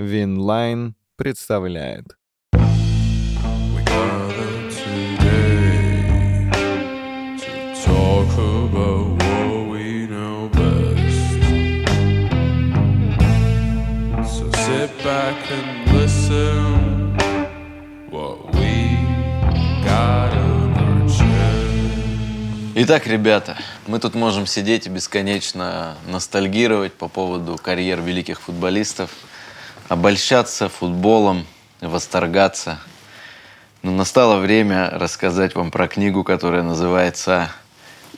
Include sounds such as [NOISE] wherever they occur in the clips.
Winline представляет. Back and listen what we got on our chest. Итак, ребята, мы тут можем сидеть и бесконечно ностальгировать по поводу карьер великих футболистов, обольщаться футболом, восторгаться. Но настало время рассказать вам про книгу, которая называется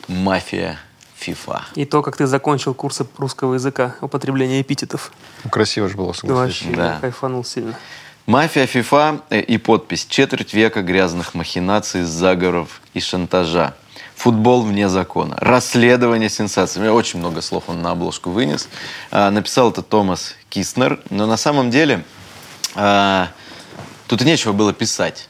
«Мафия ФИФА». И то, как ты закончил курсы русского языка, употребления эпитетов. Ну, Красиво же было, согласись. вообще Да. кайфанул сильно. Мафия ФИФА и подпись «Четверть века грязных махинаций, заговоров и шантажа». Футбол вне закона. Расследование сенсаций. У меня очень много слов он на обложку вынес. А, Написал это Томас Киснер. Но на самом деле а, тут и нечего было писать.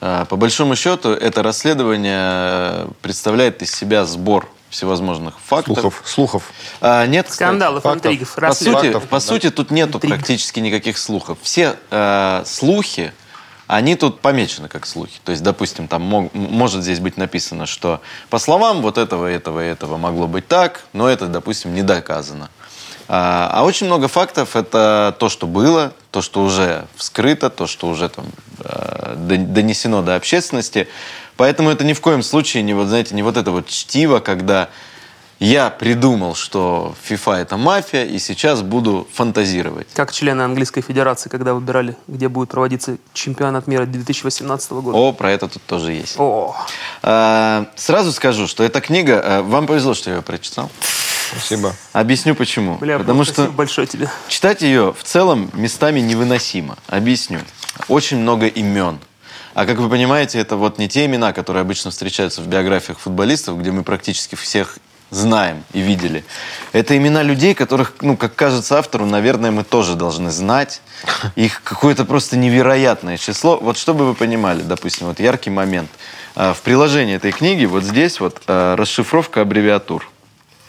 А, По большому счету, это расследование э, представляет из себя сбор всевозможных фактов. Слухов. Слухов. А, нет, кстати. Скандалов, фактов. интригов, По расследований. сути, по сути, тут нету Интриг. практически никаких слухов. Все э, слухи, они тут помечены как слухи. То есть, допустим, там мог- может здесь быть написано, что по словам вот этого, этого, этого могло быть так, но это, допустим, не доказано. А, а очень много фактов это то, что было, то, что уже вскрыто, то, что уже там дон- донесено до общественности. Поэтому это ни в коем случае не вот, знаете, не вот это вот чтиво, когда я придумал, что FIFA это мафия, и сейчас буду фантазировать. Как члены английской федерации, когда выбирали, где будет проводиться чемпионат мира 2018 года. О, про это тут тоже есть. О, А, сразу скажу, что эта книга, а, вам повезло, что я ее прочитал. Спасибо. Объясню почему. бля, Потому что большое тебе. читать ее в целом местами невыносимо. Объясню. Очень много имен. А как вы понимаете, это вот не те имена, которые обычно встречаются в биографиях футболистов, где мы практически всех знаем и видели. Это имена людей, которых, ну, как кажется автору, наверное, мы тоже должны знать. Их какое-то просто невероятное число. Вот чтобы вы понимали, допустим, вот яркий момент. А, В приложении этой книги вот здесь вот а, расшифровка аббревиатур.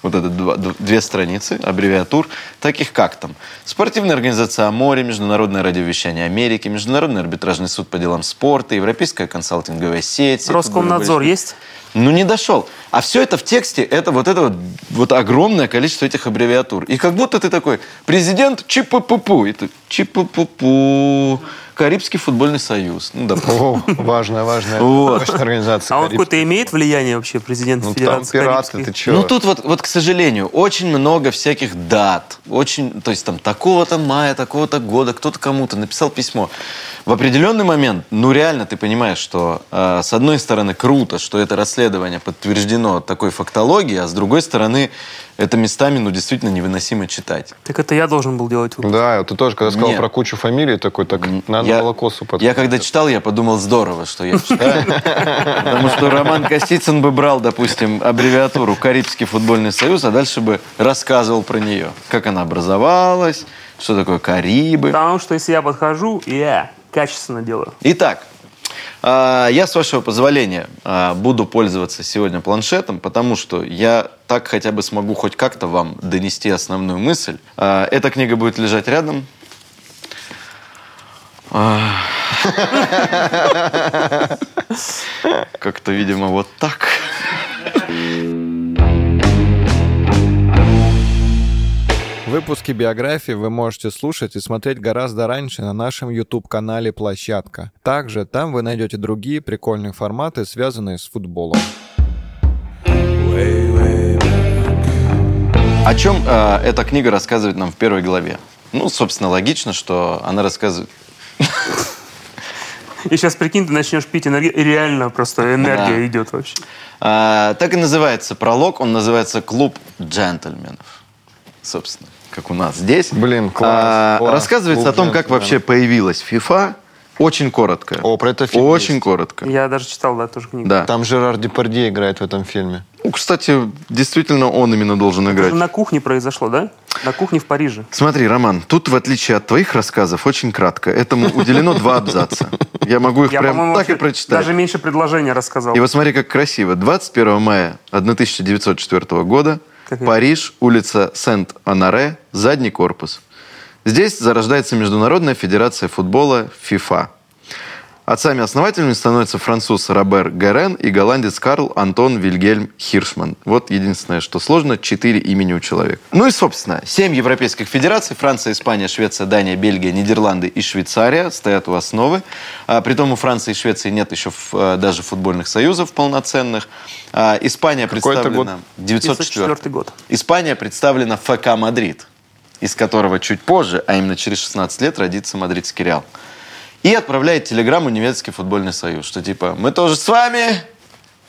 Вот это два- две страницы аббревиатур, таких как там Спортивная организация «Аморе», Международное радиовещание Америки, Международный арбитражный суд по делам спорта, Европейская консалтинговая сеть. Роскомнадзор есть? ну, не дошел. А все это в тексте, это вот это вот, вот огромное количество этих аббревиатур. И как будто ты такой, президент ЧПППУ. И ты, ЧПППУ, Карибский футбольный союз. Ну, допустим. О, важная, важная [LAUGHS] Вот. организация. А он какое-то имеет влияние вообще, президент Ну, там Федерации пираты, Карибской? ты че? Ну тут вот, вот, к сожалению, очень много всяких дат. Очень, то есть там такого-то мая, такого-то года, кто-то кому-то написал письмо. В определенный момент, ну реально ты понимаешь, что э, с одной стороны круто, что это расследование подтверждено такой фактологией, а с другой стороны это местами, ну действительно невыносимо читать. Так это я должен был делать. выпуск. Да, ты тоже, когда сказал Нет. про кучу фамилий, такой, так, надо я, молокосу я когда читал, я подумал, здорово, что я читаю. [LAUGHS] Потому что Роман Костицын бы брал, допустим, аббревиатуру Карибский футбольный союз, а дальше бы рассказывал про нее. Как она образовалась, что такое Карибы. Потому что если я подхожу, я качественно делаю. Итак, я, с вашего позволения, а, буду пользоваться сегодня планшетом, потому что я так хотя бы смогу хоть как-то вам донести основную мысль. А, Эта книга будет лежать рядом. А. [LAUGHS] Как-то, видимо, вот так. Выпуски биографии вы можете слушать и смотреть гораздо раньше на нашем YouTube-канале «Площадка». Также там вы найдете другие прикольные форматы, связанные с футболом. О чем а, эта книга рассказывает нам в первой главе? Ну, собственно, логично, что она рассказывает... И сейчас, прикинь, ты начнешь пить энергию, и реально просто энергия Да. идет вообще. А, так и называется пролог, он называется «Клуб джентльменов». Собственно, как у нас здесь. Блин, класс, А, класс. Рассказывается о том, как джентльменов. вообще появилась FIFA. Очень коротко. О, про это фильм Очень есть. коротко. Я даже читал, да, тоже книгу. Да. Там Жерар Депардье играет в этом фильме. Ну, кстати, действительно, он именно должен Это играть. на кухне произошло, да? На кухне в Париже. Смотри, Роман, тут, в отличие от твоих рассказов, очень кратко. Этому уделено два абзаца. Я могу их Я, прям по-моему, так и прочитать. даже меньше предложения рассказал. И вот смотри, как красиво. 21 мая 1904 года, Как? Париж, улица Сент-Анаре, задний корпус. Здесь зарождается Международная федерация футбола ФИФА. Отцами-основателями становятся француз Робер Герен и голландец Карл Антон Вильгельм Хиршман. Вот единственное, что сложно, четыре имени у человека. Ну и, собственно, семь европейских федераций. Франция, Испания, Швеция, Дания, Бельгия, Нидерланды и Швейцария стоят у основы. А, притом у Франции и Швеции нет еще э, даже футбольных союзов полноценных. А, Испания Какой это представлена... 904 904 год. Испания представлена ФК Мадрид, из которого чуть позже, а именно через 16 лет, родится мадридский Реал. И отправляет телеграмму немецкий футбольный союз, что типа мы тоже с вами,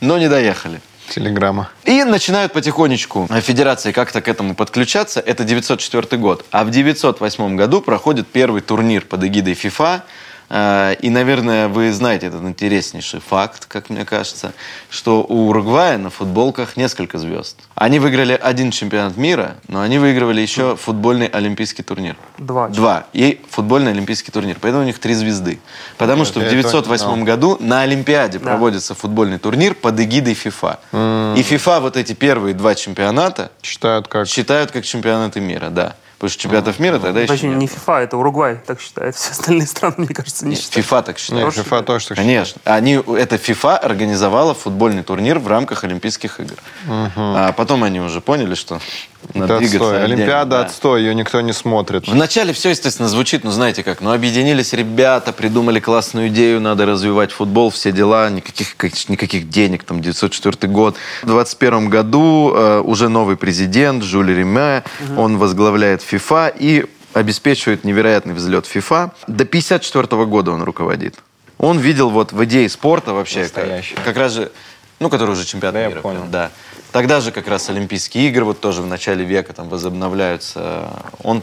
но не доехали. Телеграмма. И начинают потихонечку федерации как-то к этому подключаться. Это 904 год. А в 908 году проходит первый турнир под эгидой FIFA. Э, И, наверное, вы знаете этот интереснейший факт, как мне кажется, что у Уругвая на футболках несколько звезд. Они выиграли один чемпионат мира, но они выигрывали еще футбольный олимпийский турнир. Два. Два. И футбольный олимпийский турнир. Поэтому у них три звезды. Потому что в я это 908 знал. году на Олимпиаде проводится футбольный турнир под эгидой FIFA. И FIFA вот эти первые два чемпионата Читают как... считают как чемпионаты мира, да. Потому что чемпионатов мира тогда еще Точнее, нет. не FIFA, это Уругвай так считает. Все остальные страны, мне кажется, не считают. FIFA так Нет, считает. FIFA тоже так Конечно. Они, это FIFA организовала футбольный турнир в рамках Олимпийских игр. А потом они уже поняли, что надо Это двигаться отстой. отдельно, Олимпиада да. отстой, ее никто не смотрит. Вначале все, естественно, звучит, ну, знаете как, ну, объединились ребята, придумали классную идею, надо развивать футбол, все дела, никаких, как- никаких денег, там, 904 год. В 21 году э, уже новый президент Жюль Риме, он возглавляет ФИФА и обеспечивает невероятный взлет ФИФА. До 54 года он руководит. Он видел вот в идее спорта вообще, как, Настоящий. как раз же, ну, который уже чемпионат Да, я мира. понял. прям, Да. Тогда же как раз Олимпийские игры вот тоже в начале века там возобновляются. Он,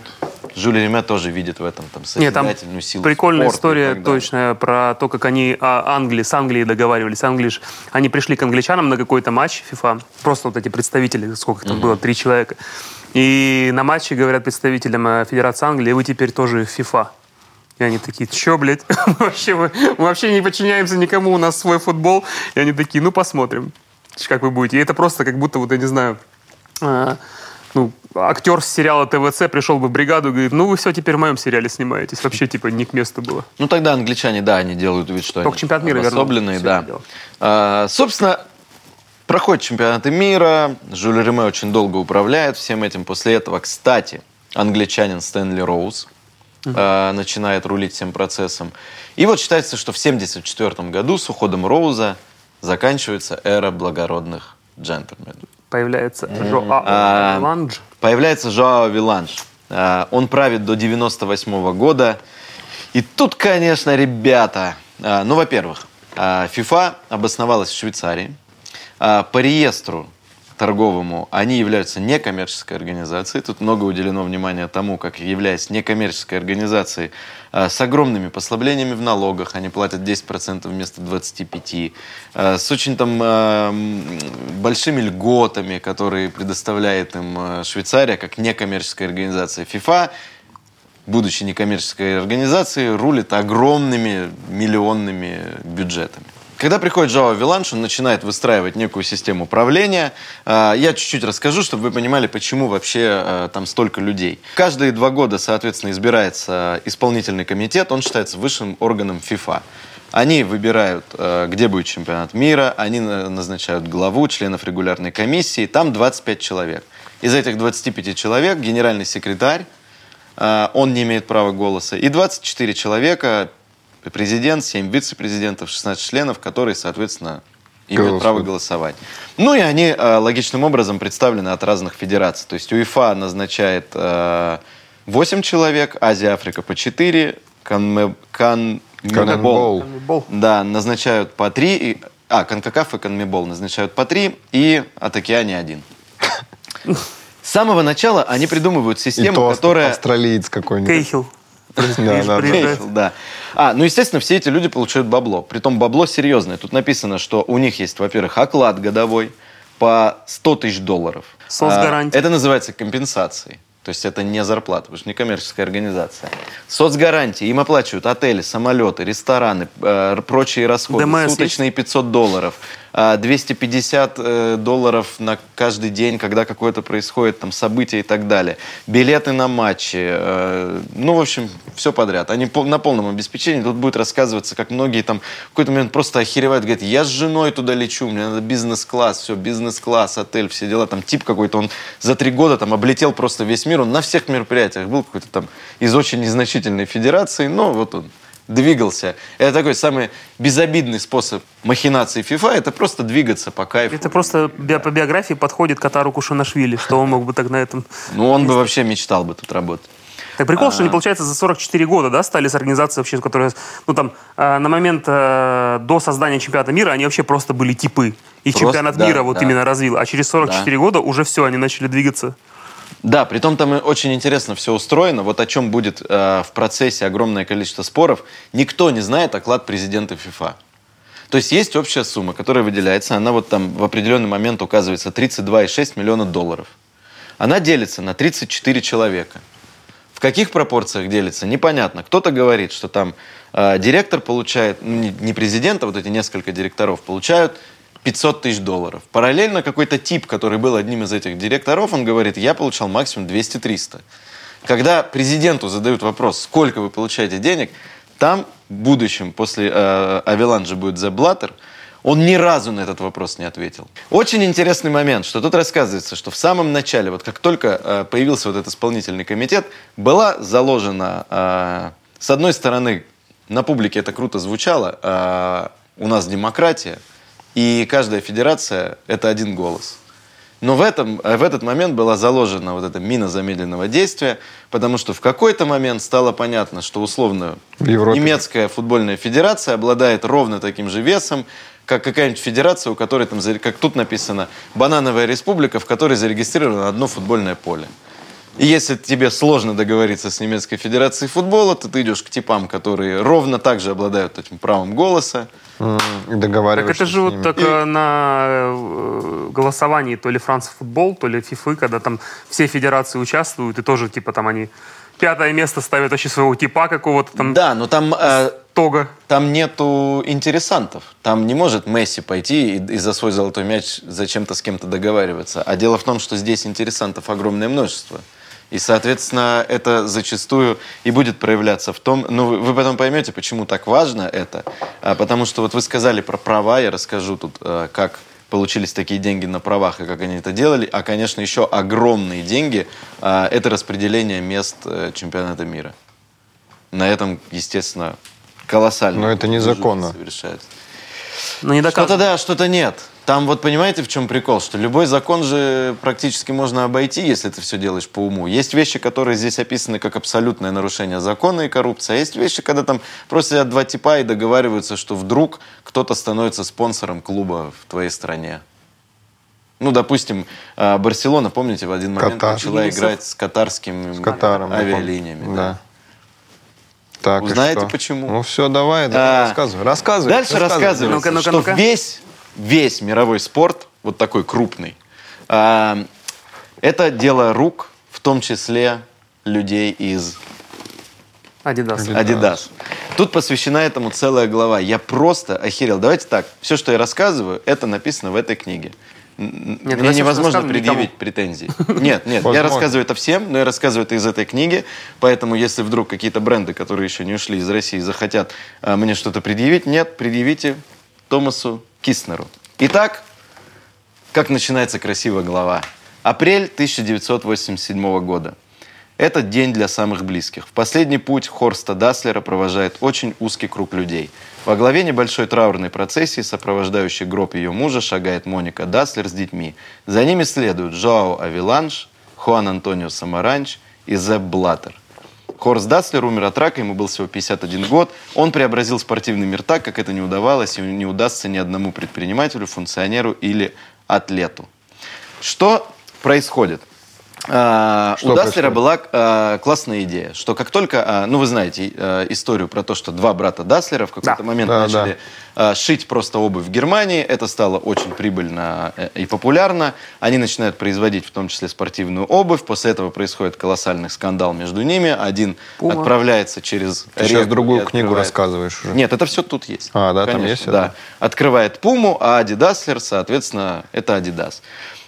Жюль Реме тоже видит в этом там Нет, там созидательную силу прикольная история точная про то, как они а, Англии, с Англией договаривались. Англии ж- они пришли к англичанам на какой-то матч FIFA. Просто вот эти представители, сколько там было, три человека. И на матче говорят представителям э, Федерации Англии, вы теперь тоже FIFA. И они такие, чё, блядь? [LAUGHS] Вообще, мы, мы вообще не подчиняемся никому, у нас свой футбол. И они такие, ну, посмотрим, как вы будете. И это просто как будто, вот я не знаю, а, ну, актер с сериала ТВЦ пришел бы в бригаду и говорит, ну, вы все теперь в моем сериале снимаетесь. Вообще, типа, не к месту было. Ну тогда англичане, да, они делают вид, что Только они чемпионат мира обособленные, да. А, собственно, проходят чемпионаты мира. Жюль Реме очень долго управляет всем этим. После этого, кстати, англичанин Стэнли Роуз а, начинает рулить всем процессом. И вот считается, что в 1974 году с уходом Роуза заканчивается эра благородных джентльменов. Появляется Жоа А, Ландж. Появляется Жоао Виланж. А, Он правит до 98 года. И тут, конечно, ребята... а, Ну, во-первых, а, FIFA обосновалась в Швейцарии. А, По реестру торговому они являются некоммерческой организацией. Тут много уделено внимания тому, как являясь некоммерческой организацией а, с огромными послаблениями в налогах, они платят 10% вместо 25%, а, с очень там а, большими льготами, которые предоставляет им Швейцария как некоммерческая организация. FIFA будучи некоммерческой организацией, рулит огромными миллионными бюджетами. Когда приходит Жао Виланш, он начинает выстраивать некую систему управления. А, Я чуть-чуть расскажу, чтобы вы понимали, почему вообще а, там столько людей. Каждые два года, соответственно, избирается исполнительный комитет, он считается высшим органом ФИФА. Они выбирают, э, где будет чемпионат мира, они на- назначают главу, членов регулярной комиссии, там 25 человек. Из этих 25 человек генеральный секретарь, а, он не имеет права голоса. И 24 человека, президент, 7 вице-президентов, 16 членов, которые, соответственно, имеют Голосуют. право голосовать. Ну и они а, логичным образом представлены от разных федераций. То есть УЕФА назначает а, 8 человек, Азия, Африка по 4, Канме- Кан- Канмебол. Канмебол. Да, назначают по 3, а, Конкакаф и Конмебол назначают по 3, и от Океане один. С самого начала они придумывают И систему, то которая... австралиец какой-нибудь. Кейхил. Да, да, да. А, ну, естественно, все эти люди получают бабло. Притом бабло серьезное. Тут написано, что у них есть, во-первых, оклад годовой по 100 тысяч долларов. Соцгарантия. А, Это называется компенсацией. То есть это не зарплата, потому что не коммерческая организация. Соцгарантии. Им оплачивают отели, самолеты, рестораны, э, прочие расходы. ДМС суточные 500 долларов. А, 250 э, долларов на каждый день, когда какое-то происходит там событие и так далее. Билеты на матчи. э, Ну, в общем, все подряд. Они на полном обеспечении. Тут будет рассказываться, как многие там в какой-то момент просто охеревают, говорят, я с женой туда лечу, мне надо бизнес-класс, все, бизнес-класс, отель, все дела. Там тип какой-то, он за три года там облетел просто весь мир, он на всех мероприятиях был какой-то там из очень незначительной федерации, но вот он двигался. Это такой самый безобидный способ махинации FIFA, это просто двигаться по кайфу. Это просто би- по биографии подходит Катару Кушанашвили, что он мог бы так на этом... Ну, он бы вообще мечтал бы тут работать. Так прикол, А. что они, получается, за 44 года, да, стали с организацией вообще, которая, ну там, э, на момент э, до создания чемпионата мира они вообще просто были типы. Просто, чемпионат да, мира вот да. именно развил. А через 44 года уже все, они начали двигаться. Да, при том там очень интересно все устроено. Вот о чем будет э, в процессе огромное количество споров. Никто не знает оклад президента ФИФА. То есть есть общая сумма, которая выделяется. Она вот там в определенный момент указывается 32,6 миллиона долларов. Она делится на 34 человека. В каких пропорциях делится, непонятно. Кто-то говорит, что там э, директор получает, ну, не, не президент, а вот эти несколько директоров получают 500 тысяч долларов. Параллельно какой-то тип, который был одним из этих директоров, он говорит, я получал максимум 200-300. Когда президенту задают вопрос, сколько вы получаете денег, там в будущем, после э, Авеланжа будет The Blatter, он ни разу на этот вопрос не ответил. Очень интересный момент, что тут рассказывается, что в самом начале, вот как только э, появился вот этот исполнительный комитет, была заложена, э, с одной стороны, на публике это круто звучало, э, у нас демократия, и каждая федерация – это один голос. Но в, этом, э, в этот момент была заложена вот эта мина замедленного действия, потому что в какой-то момент стало понятно, что условно немецкая футбольная федерация обладает ровно таким же весом, как какая-нибудь федерация, у которой там, как тут написано, банановая республика, в которой зарегистрировано одно футбольное поле. И если тебе сложно договориться с немецкой федерацией футбола, то ты идешь к типам, которые ровно так же обладают этим правом голоса. И Так договариваешься это же с вот так э, на э, голосовании то ли Франц футбол, то ли ФИФы, когда там все федерации участвуют, и тоже типа там они пятое место ставят вообще своего типа какого-то там Да, но там э, тога. Там нету интересантов. Там не может Месси пойти и, и за свой золотой мяч зачем-то с кем-то договариваться. А дело в том, что здесь интересантов огромное множество. И, соответственно, это зачастую и будет проявляться в том... Ну, вы, вы потом поймете, почему так важно это. А, потому что вот вы сказали про права, я расскажу тут, э, как получились такие деньги на правах и как они это делали. А, конечно, еще огромные деньги а, это распределение мест э, чемпионата мира. На этом, естественно, колоссально. Но это незаконно. Совершается. Но не Что-то да, что-то нет. Там вот понимаете, в чем прикол? Что любой закон же практически можно обойти, если ты все делаешь по уму. Есть вещи, которые здесь описаны как абсолютное нарушение закона и коррупция. А есть вещи, когда там просто сидят два типа и договариваются, что вдруг кто-то становится спонсором клуба в твоей стране. Ну, допустим, а, Барселона, помните, в один момент Катар. начала играть с катарским С Катаром. авиалиниями. Да. Так, и Узнаете, что? почему? Ну все, давай, давай А, рассказывай. Рассказывай. Дальше рассказывается, Ну-ка, ну-ка, что ну-ка. весь, весь мировой спорт, вот такой крупный, а, это дело рук, в том числе людей из Адидас. Adidas. Тут посвящена этому целая глава. Я просто охерел. Давайте так, все, что я рассказываю, это написано в этой книге. Нет, Мне невозможно предъявить никому. претензий. Нет, нет, я рассказываю это всем, но я рассказываю это из этой книги, поэтому если вдруг какие-то бренды, которые еще не ушли из России, захотят а, мне что-то предъявить, нет, предъявите Томасу Киснеру. Итак, как начинается красивая глава. Апрель 1987 года. Этот день для самых близких. В последний путь Хорста Даслера провожает очень узкий круг людей. Во главе небольшой траурной процессии, сопровождающей гроб ее мужа, шагает Моника Даслер с детьми. За ними следуют Жоао Авеланж, Хуан Антонио Самаранч и Зепп Блаттер. Хорст Даслер умер от рака, ему был всего 51 год. Он преобразил спортивный мир так, как это не удавалось и не удастся ни одному предпринимателю, функционеру или атлету. Что происходит? А, Что у Даслера была а, классная идея, что как только, а, ну вы знаете а, историю про то, что два брата Даслера в какой-то Да. момент Да, начали а, шить просто обувь в Германии, это стало очень прибыльно э, и популярно, они начинают производить в том числе спортивную обувь, после этого происходит колоссальный скандал между ними, один Пума. отправляется через Ты сейчас другую книгу рассказываешь уже. Нет, это все тут есть. А, да, там Конечно, есть это? Да. Открывает Пуму, а Адидаслер, соответственно, это Адидас.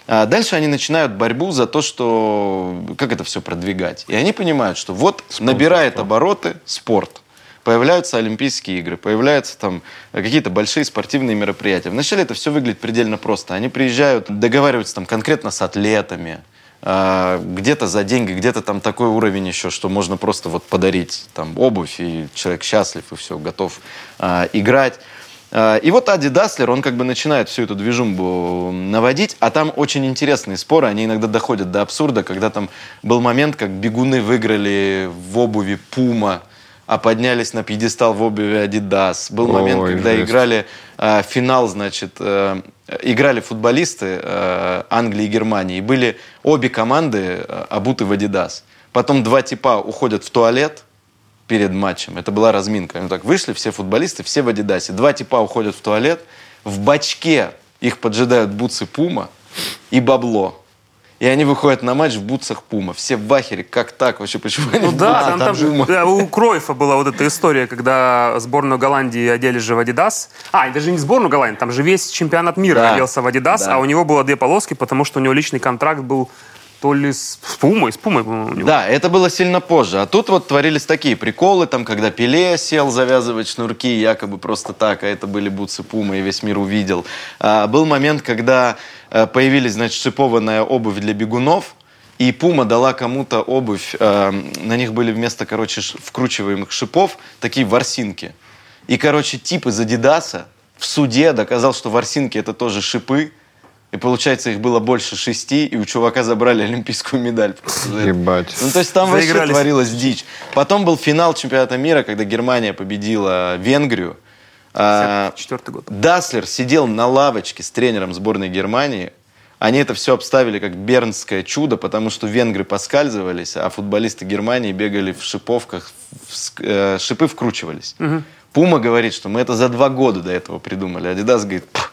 А дальше они начинают борьбу за то, что как это все продвигать. И они понимают, что вот набирает обороты спорт. Появляются Олимпийские игры, появляются там какие-то большие спортивные мероприятия. Вначале это все выглядит предельно просто. Они приезжают, договариваются там конкретно с атлетами, а, где-то за деньги, где-то там такой уровень еще, что можно просто вот подарить там обувь, и человек счастлив, и все, готов а, играть. А, И вот Ади Даслер, он как бы начинает всю эту движумбу наводить, а там очень интересные споры, они иногда доходят до абсурда, когда там был момент, как бегуны выиграли в обуви Пума, а поднялись на пьедестал в обуви Адидас. Был момент, Ой, когда жесть. играли э, финал, значит, э, играли футболисты э, Англии и Германии, и были обе команды э, обуты в Адидас. Потом два типа уходят в туалет, перед матчем. Это была разминка. Они так вышли, все футболисты, все в Адидасе. Два типа уходят в туалет. В бачке их поджидают бутсы Пума и бабло. И они выходят на матч в бутсах Пума. Все в ахере. Как так вообще? Почему они Ну да, там, там же- Пума? да, у Кройфа была вот эта история, когда сборную Голландии одели же в Адидас. А, даже не сборную Голландии, там же весь чемпионат мира Да, оделся в Адидас, да. а у него было две полоски, потому что у него личный контракт был то ли с, с Пумой, с Пумой, по-моему. Да, это было сильно позже. А тут вот творились такие приколы, там, когда Пеле сел завязывать шнурки, якобы просто так, а это были бутсы Пумы, и весь мир увидел. А, был момент, когда э, появились, значит, шипованная обувь для бегунов, и Пума дала кому-то обувь, э, на них были вместо, короче, вкручиваемых шипов такие ворсинки. И, короче, тип из Адидаса в суде доказал, что ворсинки это тоже шипы, и получается, их было больше шести, и у чувака забрали [LAUGHS] олимпийскую медаль. Ебать. Ну, то есть там вообще творилась дичь. Потом был финал чемпионата мира, когда Германия победила Венгрию. А, Четвертый год. Даслер сидел на лавочке с тренером сборной Германии. Они это все обставили как бернское чудо, потому что венгры поскальзывались, а футболисты Германии бегали в шиповках, в э, шипы вкручивались. Пума говорит, что мы это за два года до этого придумали. Адидас говорит, «Пф,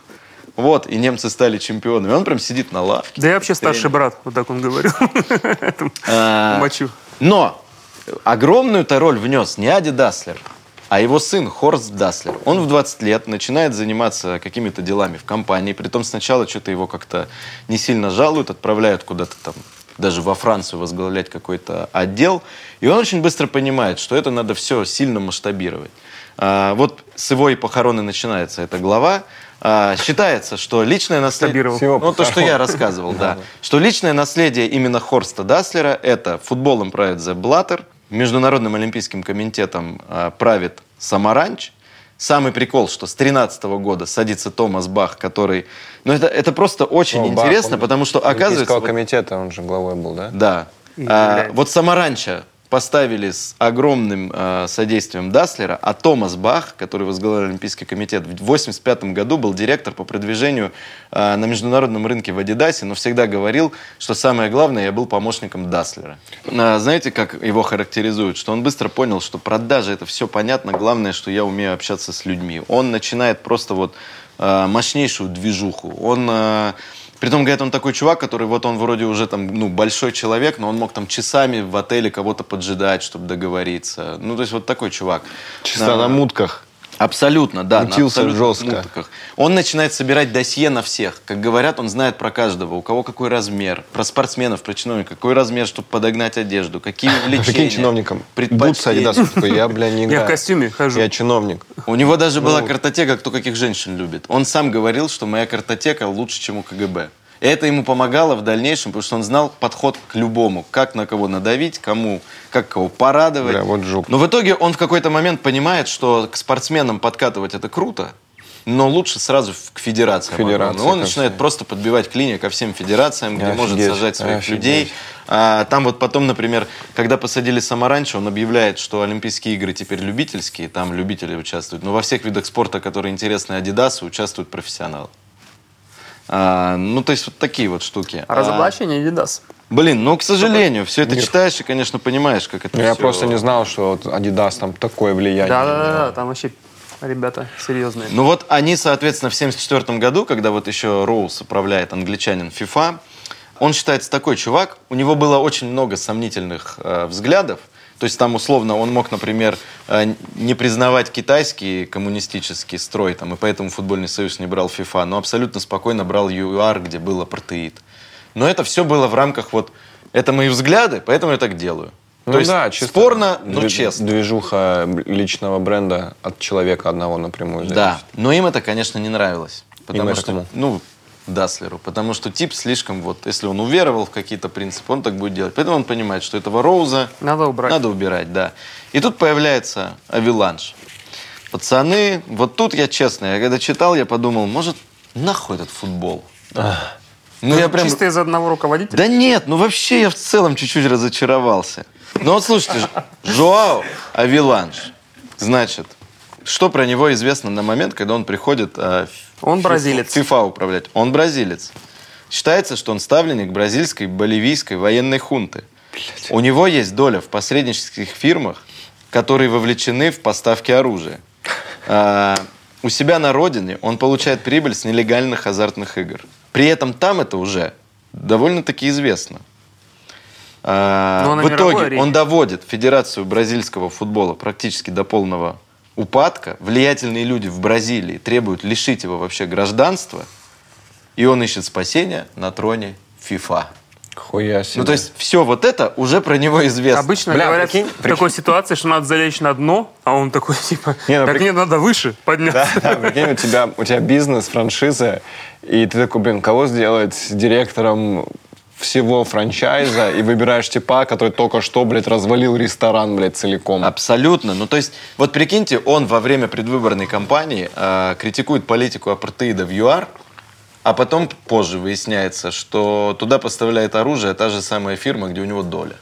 вот, и немцы стали чемпионами. Он прям сидит на лавке. Да я вообще Тренер. старший брат, вот так он говорил. [LAUGHS] Этому А, Мочу. Но огромную-то роль внес не Ади Даслер, а его сын Хорст Даслер. Он в 20 лет начинает заниматься какими-то делами в компании. Притом сначала что-то его как-то не сильно жалуют, отправляют куда-то там даже во Францию возглавлять какой-то отдел. И он очень быстро понимает, что это надо все сильно масштабировать. А, вот с его и похороны начинается эта глава. А, считается, что личное наследие... Ну, то, что я рассказывал, да. Что личное наследие именно Хорста Даслера – это футболом правит Зе Блаттер, Международным олимпийским комитетом а, правит Самаранч. Самый прикол, что с 13 года садится Томас Бах, который... Ну, это, это просто очень О, Бах, интересно, он потому что, Олимпийского оказывается... вот- комитета, он же главой был, да? да. А, вот Самаранча поставили с огромным а, содействием Даслера, а Томас Бах, который возглавлял Олимпийский комитет, в 1985 году был директор по продвижению а, на международном рынке в Адидасе, но всегда говорил, что самое главное, я был помощником Даслера. А, знаете, как его характеризуют? Что он быстро понял, что продажи это все понятно, главное, что я умею общаться с людьми. Он начинает просто вот а, мощнейшую движуху. Он а, Притом, говорят, он такой чувак, который вот он вроде уже там, ну, большой человек, но он мог там часами в отеле кого-то поджидать, чтобы договориться. Ну, то есть вот такой чувак. Чисто А, на мутках. Абсолютно, да. на Мутился абсолютных жестко. мутках. Он начинает собирать досье на всех. Как говорят, он знает про каждого, у кого какой размер. Про спортсменов, про чиновников, какой размер, чтобы подогнать одежду, какие [LAUGHS] увлечения. Прикинь, чиновником. Бутс предпочтения. Адидас. такой, я, бля, не [LAUGHS] Я в костюме хожу. Я чиновник. У него даже Ну. была картотека, кто каких женщин любит. Он сам говорил, что моя картотека лучше, чем у КГБ. Это ему помогало в дальнейшем, потому что он знал подход к любому. Как на кого надавить, кому, как кого порадовать. Бля, вот жук. Но в итоге он в какой-то момент понимает, что к спортсменам подкатывать это круто, но лучше сразу к федерациям. Огромным. Он начинает просто подбивать клинья ко всем федерациям, где может Офигеть, сажать своих офигеть. людей. А, там вот потом, например, когда посадили Самаранча, он объявляет, что Олимпийские игры теперь любительские, там любители участвуют. Но во всех видах спорта, которые интересны Адидасу, участвуют профессионалы. А, ну, то есть вот такие вот штуки. А разоблачение Adidas. Блин, ну, к сожалению, все это читаешь и, конечно, понимаешь, как это Ну, Я всё- просто не знал, что вот Adidas там такое влияние. Да, да, да, да, там вообще ребята серьезные. Ну вот они, соответственно, в 1974 году, когда вот еще Роуз управляет англичанин FIFA, он считается такой чувак, у него было очень много сомнительных э, взглядов, то есть там условно он мог, например, э, не признавать китайский коммунистический строй, там, и поэтому футбольный союз не брал FIFA, но абсолютно спокойно брал ЮАР, где был апартеид. Но это все было в рамках вот, это мои взгляды, поэтому я так делаю. Ну то есть да, чисто спорно, но движ- честно. Движуха личного бренда от человека одного напрямую. Да, но им это, конечно, не нравилось. Потому это что, кому? ну, Даслеру. Потому что тип слишком, вот, если он уверовал в какие-то принципы, он так будет делать. Поэтому он понимает, что этого Роуза Надо убрать. надо убирать, да. И тут появляется Авиланж. Пацаны, вот тут я честно, я когда читал, я подумал, может, нахуй этот футбол? Ну, я прям... Чисто из одного руководителя? Да нет, ну вообще я в целом чуть-чуть разочаровался. Ну вот слушайте, Жоао Авиланж, значит, что про него известно на момент, когда он приходит э, Он бразилец. ФИФА управлять? Он бразилец. Считается, что он ставленник бразильской боливийской военной хунты. У него есть доля в посреднических фирмах, которые вовлечены в поставки оружия. [LAUGHS] А, у себя на родине он получает прибыль с нелегальных азартных игр. При этом там это уже довольно-таки известно. А, в итоге он доводит Федерацию бразильского футбола практически до полного упадка. Влиятельные люди в Бразилии требуют лишить его вообще гражданства. И он ищет спасения на троне ФИФА. Хуя себе. Ну, то есть, все вот это уже про него известно. Обычно Бля, говорят прикинь, в такой ситуации, что надо залечь на дно, а он такой, [LAUGHS] типа, Не, ну, так прик- мне надо выше подняться. Да, прикинь, у тебя, у тебя бизнес, франшиза, и ты такой, блин, кого сделать директором всего франчайза, и выбираешь типа, который только что, блядь, развалил ресторан, блядь, целиком. Абсолютно. Ну, то есть, вот прикиньте, он во время предвыборной кампании э, критикует политику апартеида в ЮАР, а потом позже выясняется, что туда поставляет оружие та же самая фирма, где у него доля.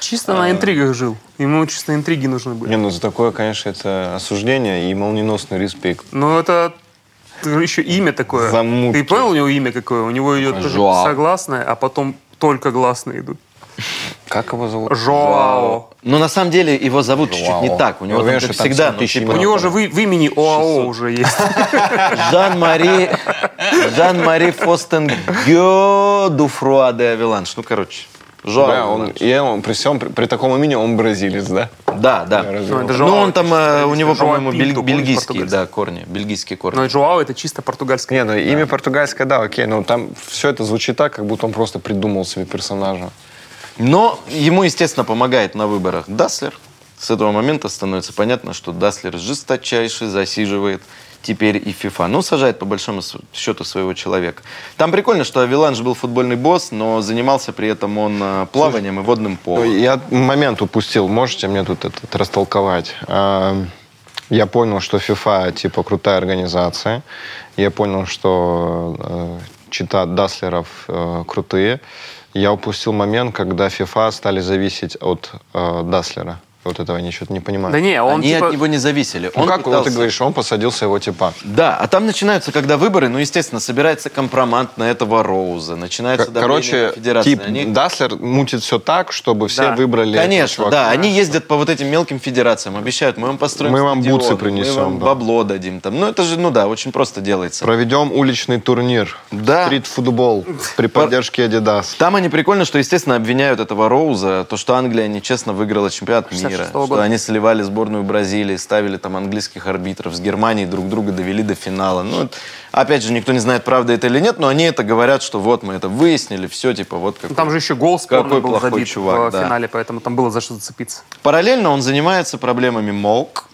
Чисто на интригах жил. Ему чисто интриги нужны были. Не, ну за такое, конечно, это осуждение и молниеносный респект. Но это еще имя такое. Замутки. Ты понял у него имя какое? У него идет тоже Жоао. согласное, а потом только гласные идут. Как его зовут? Жоао. Но на самом деле его зовут чуть-чуть не так. У него уверен, там всегда, 100 тысяч типа, У него же в, в имени ОАО уже есть. [LAUGHS] Жан-Мари Жан-Мари Фостен Годефруа де Авеланж. Ну, короче, Жоао Да, он, и он, при всем, при, при таком имени он бразилец, да? Да, да. Ну, это Ну, он там, э, у него, по-моему, бель- бельгийские, да, корни. Бельгийские корни. Но Жоао это чисто португальское. Не, ну имя португальское, да, окей, но там все это звучит так, как будто он просто придумал себе персонажа. Но ему, естественно, помогает на выборах Даслер. С этого момента становится понятно, что Даслер жесточайше засиживает теперь и FIFA. Ну, сажает по большому счету своего человека. Там прикольно, что Авиланж был футбольный босс, но занимался при этом он э, плаванием и водным полом. Я момент упустил, можете мне тут этот растолковать? А, Я понял, что FIFA типа крутая организация. Я понял, что э, чита Даслеров э, крутые. Я упустил момент, когда FIFA стали зависеть от Даслера. Вот этого я что-то не понимаю. Да не, он Они типа... от него не зависели. ну Он как вот пытался- ты говоришь, он посадил своего типа. Да, а там начинаются, когда выборы, ну, естественно, собирается компромат на этого Роуза, начинается К- давление Короче, на Федерацию. тип Они- Даслер мутит все так, чтобы все Да. выбрали Конечно, чувака. да. Они ездят по вот этим мелким федерациям, обещают, мы вам построим Мы вам стадионы, бутсы принесем, мы вам да. бабло дадим. Там. Ну, это же, ну да, очень просто делается. Проведем уличный турнир. Да. Стрит-футбол при поддержке Adidas. Там они прикольно, что, естественно, обвиняют этого Роуза, то, что Англия нечестно выиграла чемпионат мира, 66-го что года. они сливали сборную Бразилии, ставили там английских арбитров, с Германией друг друга довели до финала. Ну, опять же, никто не знает, правда это или нет, но они это говорят, что вот мы это выяснили, все, типа, вот как. Там же еще гол Какой был плохой забит чувак, в да. финале, поэтому там было за что зацепиться. Параллельно он занимается проблемами МОК.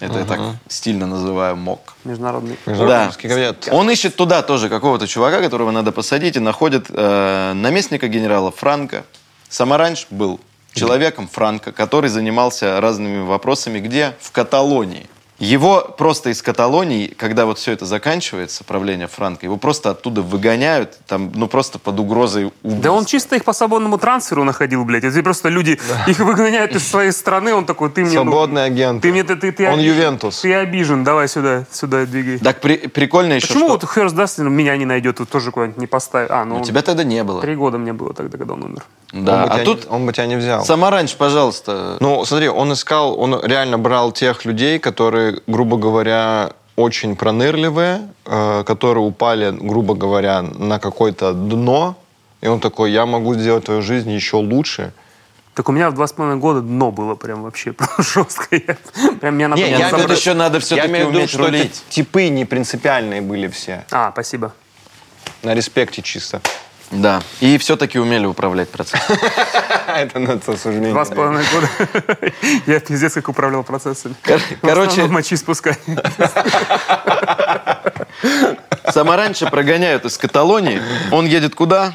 Это я так стильно называю МОК. Международный. Международный комитет. Он ищет туда тоже какого-то чувака, которого надо посадить, и находит э, наместника генерала Франка. Самаранч был человеком Франка, который занимался разными вопросами где? В Каталонии. Его просто из Каталонии, когда вот все это заканчивается, правление Франка, его просто оттуда выгоняют, там, ну, просто под угрозой убийства. Да он чисто их по свободному трансферу находил, блядь. Это просто люди их выгоняют из своей страны, он такой, ты мне... ну, Свободный агент. Ты мне, ты, ты, ты Он обижен. Ювентус. Ты обижен, давай сюда, сюда двигай. Так при- прикольно еще, Почему что... вот Херст Дастин меня не найдет, вот тоже куда-нибудь не поставит? А, ну, У тебя тогда не было. три года мне было тогда, когда он умер. Да, он, бы а тебя тут не, он бы тебя не взял. Самаранч, пожалуйста. Ну, смотри, он искал, он реально брал тех людей, которые, грубо говоря, очень пронырливые, э, которые упали, грубо говоря, на какое-то дно, и он такой, я могу сделать твою жизнь еще лучше. Так у меня в два с половиной года дно было прям вообще [LAUGHS] жестко. Я- Прям меня надо Не, я забрать. еще надо я все-таки имею в виду, уметь что это рулить. типы не принципиальные были все. А, спасибо. На респекте чисто. Да. И все-таки умели управлять процессом. [LAUGHS] Это надо осуждение. Два с половиной года. [LAUGHS] Я пиздец как управлял процессами. короче- мочи спускать. [LAUGHS] Самаранча прогоняют из Каталонии. Он едет куда?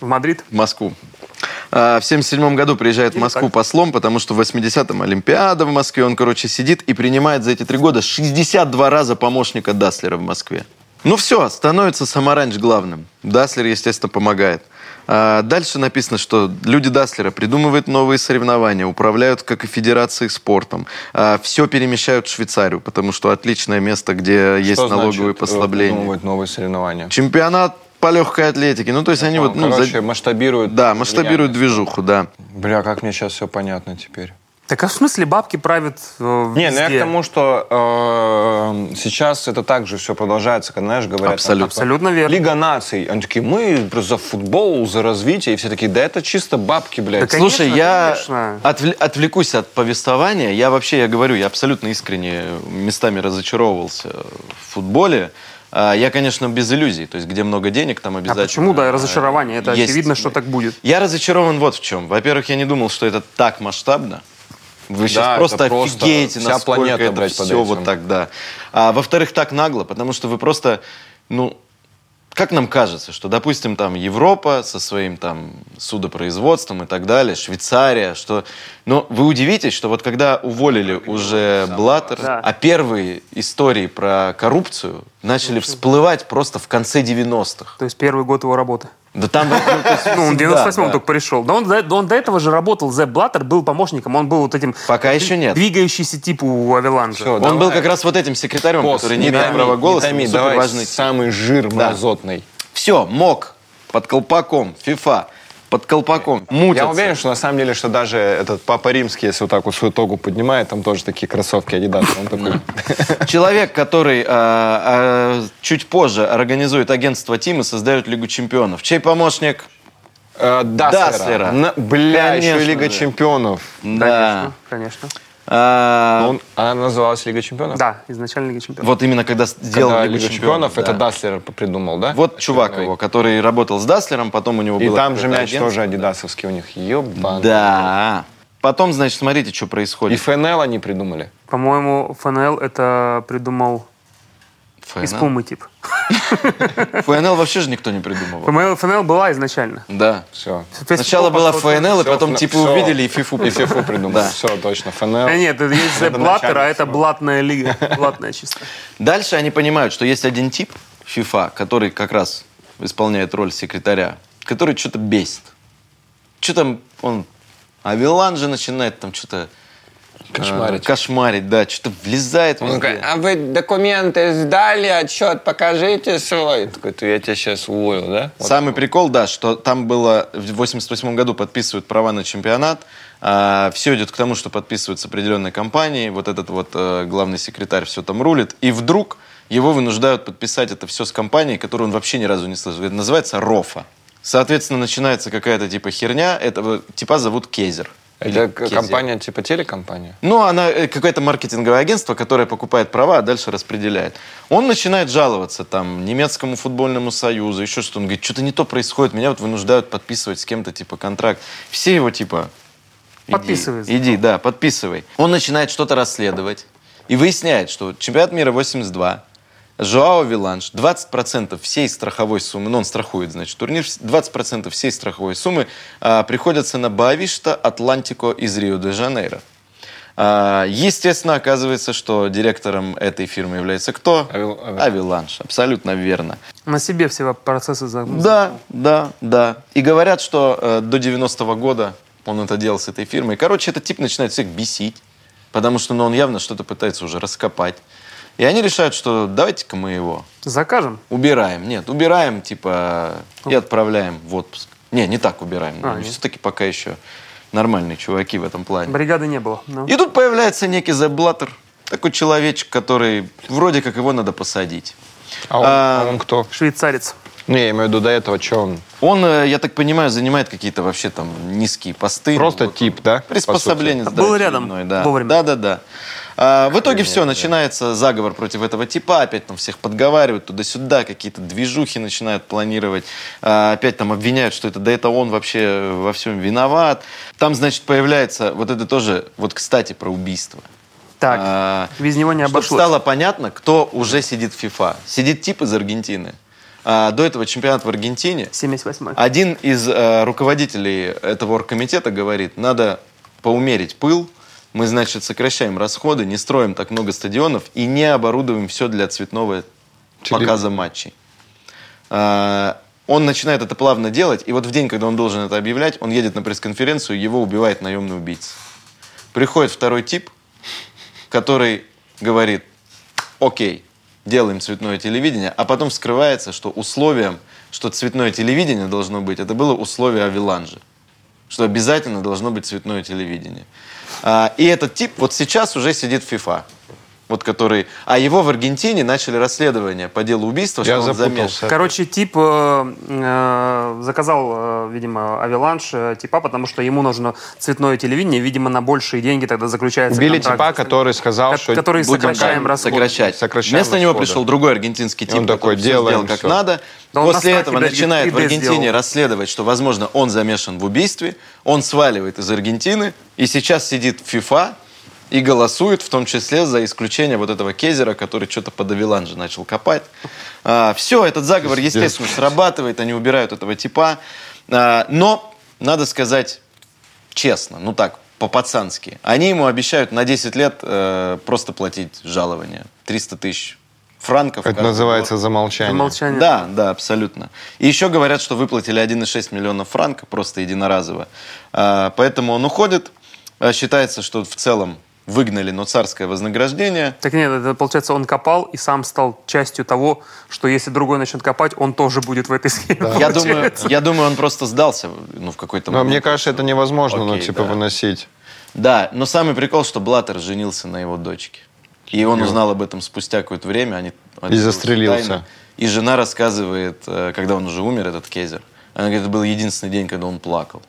В Мадрид. В Москву. А, В 77 году приезжает в Москву послом, потому что в 80-м Олимпиада в Москве. Он, короче, сидит и принимает за эти три года 62 раза помощника Даслера в Москве. Ну все, становится Самаранч главным. Даслер, естественно, помогает. А дальше написано, что люди Даслера придумывают новые соревнования, управляют, как и федерацией, спортом. все перемещают в Швейцарию, потому что отличное место, где есть Что налоговые значит, э, послабления. придумывать новые соревнования? Чемпионат по легкой атлетике. Ну, то есть они вот... Ну, за- Короче, масштабируют. Да, масштабируют влияние. движуху, да. Бля, как мне сейчас все понятно теперь. Так а в смысле бабки правят э, Не, ну я к тому, что э, сейчас это также все продолжается, когда, знаешь, говорят... там, Абсолютно. типа, Абсолютно верно. Лига наций. Они такие, мы за футбол, за развитие. И все такие, да это чисто бабки, блядь. Да, конечно, Слушай, я конечно. отвле- отвлекусь от повествования. Я вообще, я говорю, я абсолютно искренне местами разочаровывался в футболе. А, Я, конечно, без иллюзий. То есть, где много денег, там А обязательно... почему, да, разочарование? Это есть. очевидно, что так будет. Я разочарован вот в чем. Во-первых, я не думал, что это так масштабно. Вы сейчас Да, просто просто офигеете, вся насколько планета, это блядь, все этим. вот так, да. А во-вторых, так нагло, потому что вы просто, ну, как нам кажется, что, допустим, там Европа со своим там судопроизводством и так далее, Швейцария, что... Но вы удивитесь, что вот когда уволили уже Блаттер, Да. а первые истории про коррупцию начали всплывать просто в конце 90-х. То есть первый год его работы. Да там... ну, есть Ну, он в всегда, 98-м да. только пришел. Да он, до- да он до этого же работал, Зепп Блаттер был помощником, он был вот этим... Пока еще нет. Двигающийся тип у Авеланжа. Он давай. был как раз вот этим секретарем, который не имеет права голоса. Не томи, давай самый жир Да. мразотный. Все, мог под колпаком, ФИФА, под колпаком, мутятся. Я уверен, что на самом деле, что даже этот Папа Римский, если вот так вот свою тогу поднимает, там тоже такие кроссовки Adidas. Он такой... [LAUGHS] Человек, который а, а, чуть позже организует агентство Тим и создает Лигу чемпионов. Чей помощник? Э, Даслера. Даслера. На- Бля, еще и Лига же. чемпионов. Да. Конечно, конечно. А, Он, она называлась Лига чемпионов? Да, изначально Лига Чемпионов. вот именно когда сделал Когда Лигу Лига чемпионов. чемпионов, это да. Даслер придумал, да? Вот чувак его, который работал с Даслером, потом у него И было там же мяч агентство. тоже адидасовский у них. Ёбан. Да. Потом, значит, смотрите, что И происходит. ФНЛ они придумали. По-моему, ФНЛ это придумал ФНЛ. Пумы тип. [LAUGHS] ФНЛ вообще же никто не придумывал. ФНЛ, ФНЛ была изначально. Да. Все. Сначала была ФНЛ, и потом типа увидели и ФИФУ. И ФИФУ придумали. Да. Все, точно. ФНЛ. А нет, это есть Блаттер, а это блатная лига. [LAUGHS] Блатная чисто. Дальше они понимают, что есть один тип FIFA, который как раз исполняет роль секретаря, который что-то бесит. Что там он... Авилан же начинает там что-то... Кошмарить. э, кошмарить, да, что-то влезает Он такой, а вы документы сдали, отчет покажите свой. Такой, «Ты- я тебя сейчас уволю, да? Вот. Самый прикол, да, что там было в 88 году подписывают права на чемпионат. все идет к тому, что подписываются определенные компании. Вот этот вот э, главный секретарь все там рулит. И вдруг его вынуждают подписать это все с компанией, которую он вообще ни разу не слышал. Это называется РОФа. Соответственно, начинается какая-то типа херня. Этого типа зовут Кезер. Это Или к- Кезер. компания, типа телекомпания? Ну, она э, какое-то маркетинговое агентство, которое покупает права, а дальше распределяет. Он начинает жаловаться там немецкому футбольному союзу, еще что-то. Он говорит, что-то не то происходит, меня вот вынуждают подписывать с кем-то типа контракт. Все его типа... иди, Подписывай. Иди, да, подписывай. Он начинает что-то расследовать и выясняет, что чемпионат мира 82, Жоао Виланж, 20% всей страховой суммы, ну он страхует, значит, турнир, 20% всей страховой суммы а, приходятся на Бавишта Атлантико из Рио-де-Жанейро. А, Естественно, оказывается, что директором этой фирмы является кто? Авил- Авил- Авиланш, абсолютно верно. На себе все процессы за... Да, да, да. И говорят, что э, до 90-го года он это делал с этой фирмой. Короче, этот тип начинает всех бесить, потому что ну, он явно что-то пытается уже раскопать. И они решают, что давайте-ка мы его Закажем? убираем. Нет, убираем, типа, и отправляем в отпуск. Не, не так убираем. А, нет. Все-таки пока еще нормальные чуваки в этом плане. Бригады не было. ну. И тут появляется некий Зепп Блаттер, такой человечек, который вроде как его надо посадить. А он, А, а он кто? Швейцарец. Не, я имею в виду до этого, что он? Он, э, я так понимаю, занимает какие-то вообще там низкие посты. Просто Вот. тип, да? Приспособление. Был рядом да. вовремя. Да, да, да. А, в итоге все, начинается заговор против этого типа, опять там всех подговаривают туда-сюда, какие-то движухи начинают планировать, А, опять там обвиняют, что это да это он вообще во всем виноват. Там, значит, появляется, вот это тоже, вот кстати, про убийство. Так, А, без него не обошлось. стало понятно, кто уже сидит в ФИФА. Сидит тип из Аргентины. А, до этого чемпионат в Аргентине. 78 Один из э, руководителей этого оргкомитета говорит, надо поумерить пыл, мы, значит, сокращаем расходы, не строим так много стадионов и не оборудуем все для цветного Теле- показа матчей. А, он начинает это плавно делать, и вот в день, когда он должен это объявлять, он едет на пресс-конференцию, его убивает наемный убийца. Приходит второй тип, который говорит, окей, делаем цветное телевидение, а потом скрывается, что условием, что цветное телевидение должно быть, это было условие Авиланжа, что обязательно должно быть цветное телевидение. А, и этот тип вот сейчас уже сидит в ФИФА. Вот который... А его в Аргентине начали расследование по делу убийства, Я что он замешан. запутался. Короче, тип э, э, заказал, э, видимо, авиланш э, типа, потому что ему нужно цветное телевидение, видимо, на большие деньги тогда заключается Убили контракт. типа, который сказал, Ко- что... который Будем сокращаем расходы. сокращать. Сокращаем Вместо него расходы. пришел другой аргентинский тип, он такой, делаем сделал как надо. Да После этого начинает в 3D Аргентине сделал. расследовать, что, возможно, он замешан в убийстве, он сваливает из Аргентины и сейчас сидит в ФИФА и голосует, в том числе за исключение вот этого Кезера, который что-то под Авиланже начал копать. все, этот заговор, естественно, срабатывает, они убирают этого типа. А, но, надо сказать честно, ну так, по-пацански, они ему обещают на 10 лет э, просто платить жалование. 300 тысяч франков. Это называется год. замолчание. Молчание. Да, да, абсолютно. И еще говорят, что выплатили 1,6 миллионов франков просто единоразово. А, Поэтому он уходит. А, Считается, что в целом выгнали, но царское вознаграждение. Так нет, это получается, он копал и сам стал частью того, что если другой начнет копать, он тоже будет в этой схеме. Я думаю, я думаю, он просто сдался ну, в какой-то Но момент. мне кажется, это невозможно, ну, Окей, типа, да. выносить. Да, но самый прикол, что Блаттер женился на его дочке. И он узнал об этом спустя какое-то время. Они, они застрелился. тайно. И жена рассказывает, э, когда он уже умер, этот Кейзер, она говорит, это был единственный день, когда он плакал.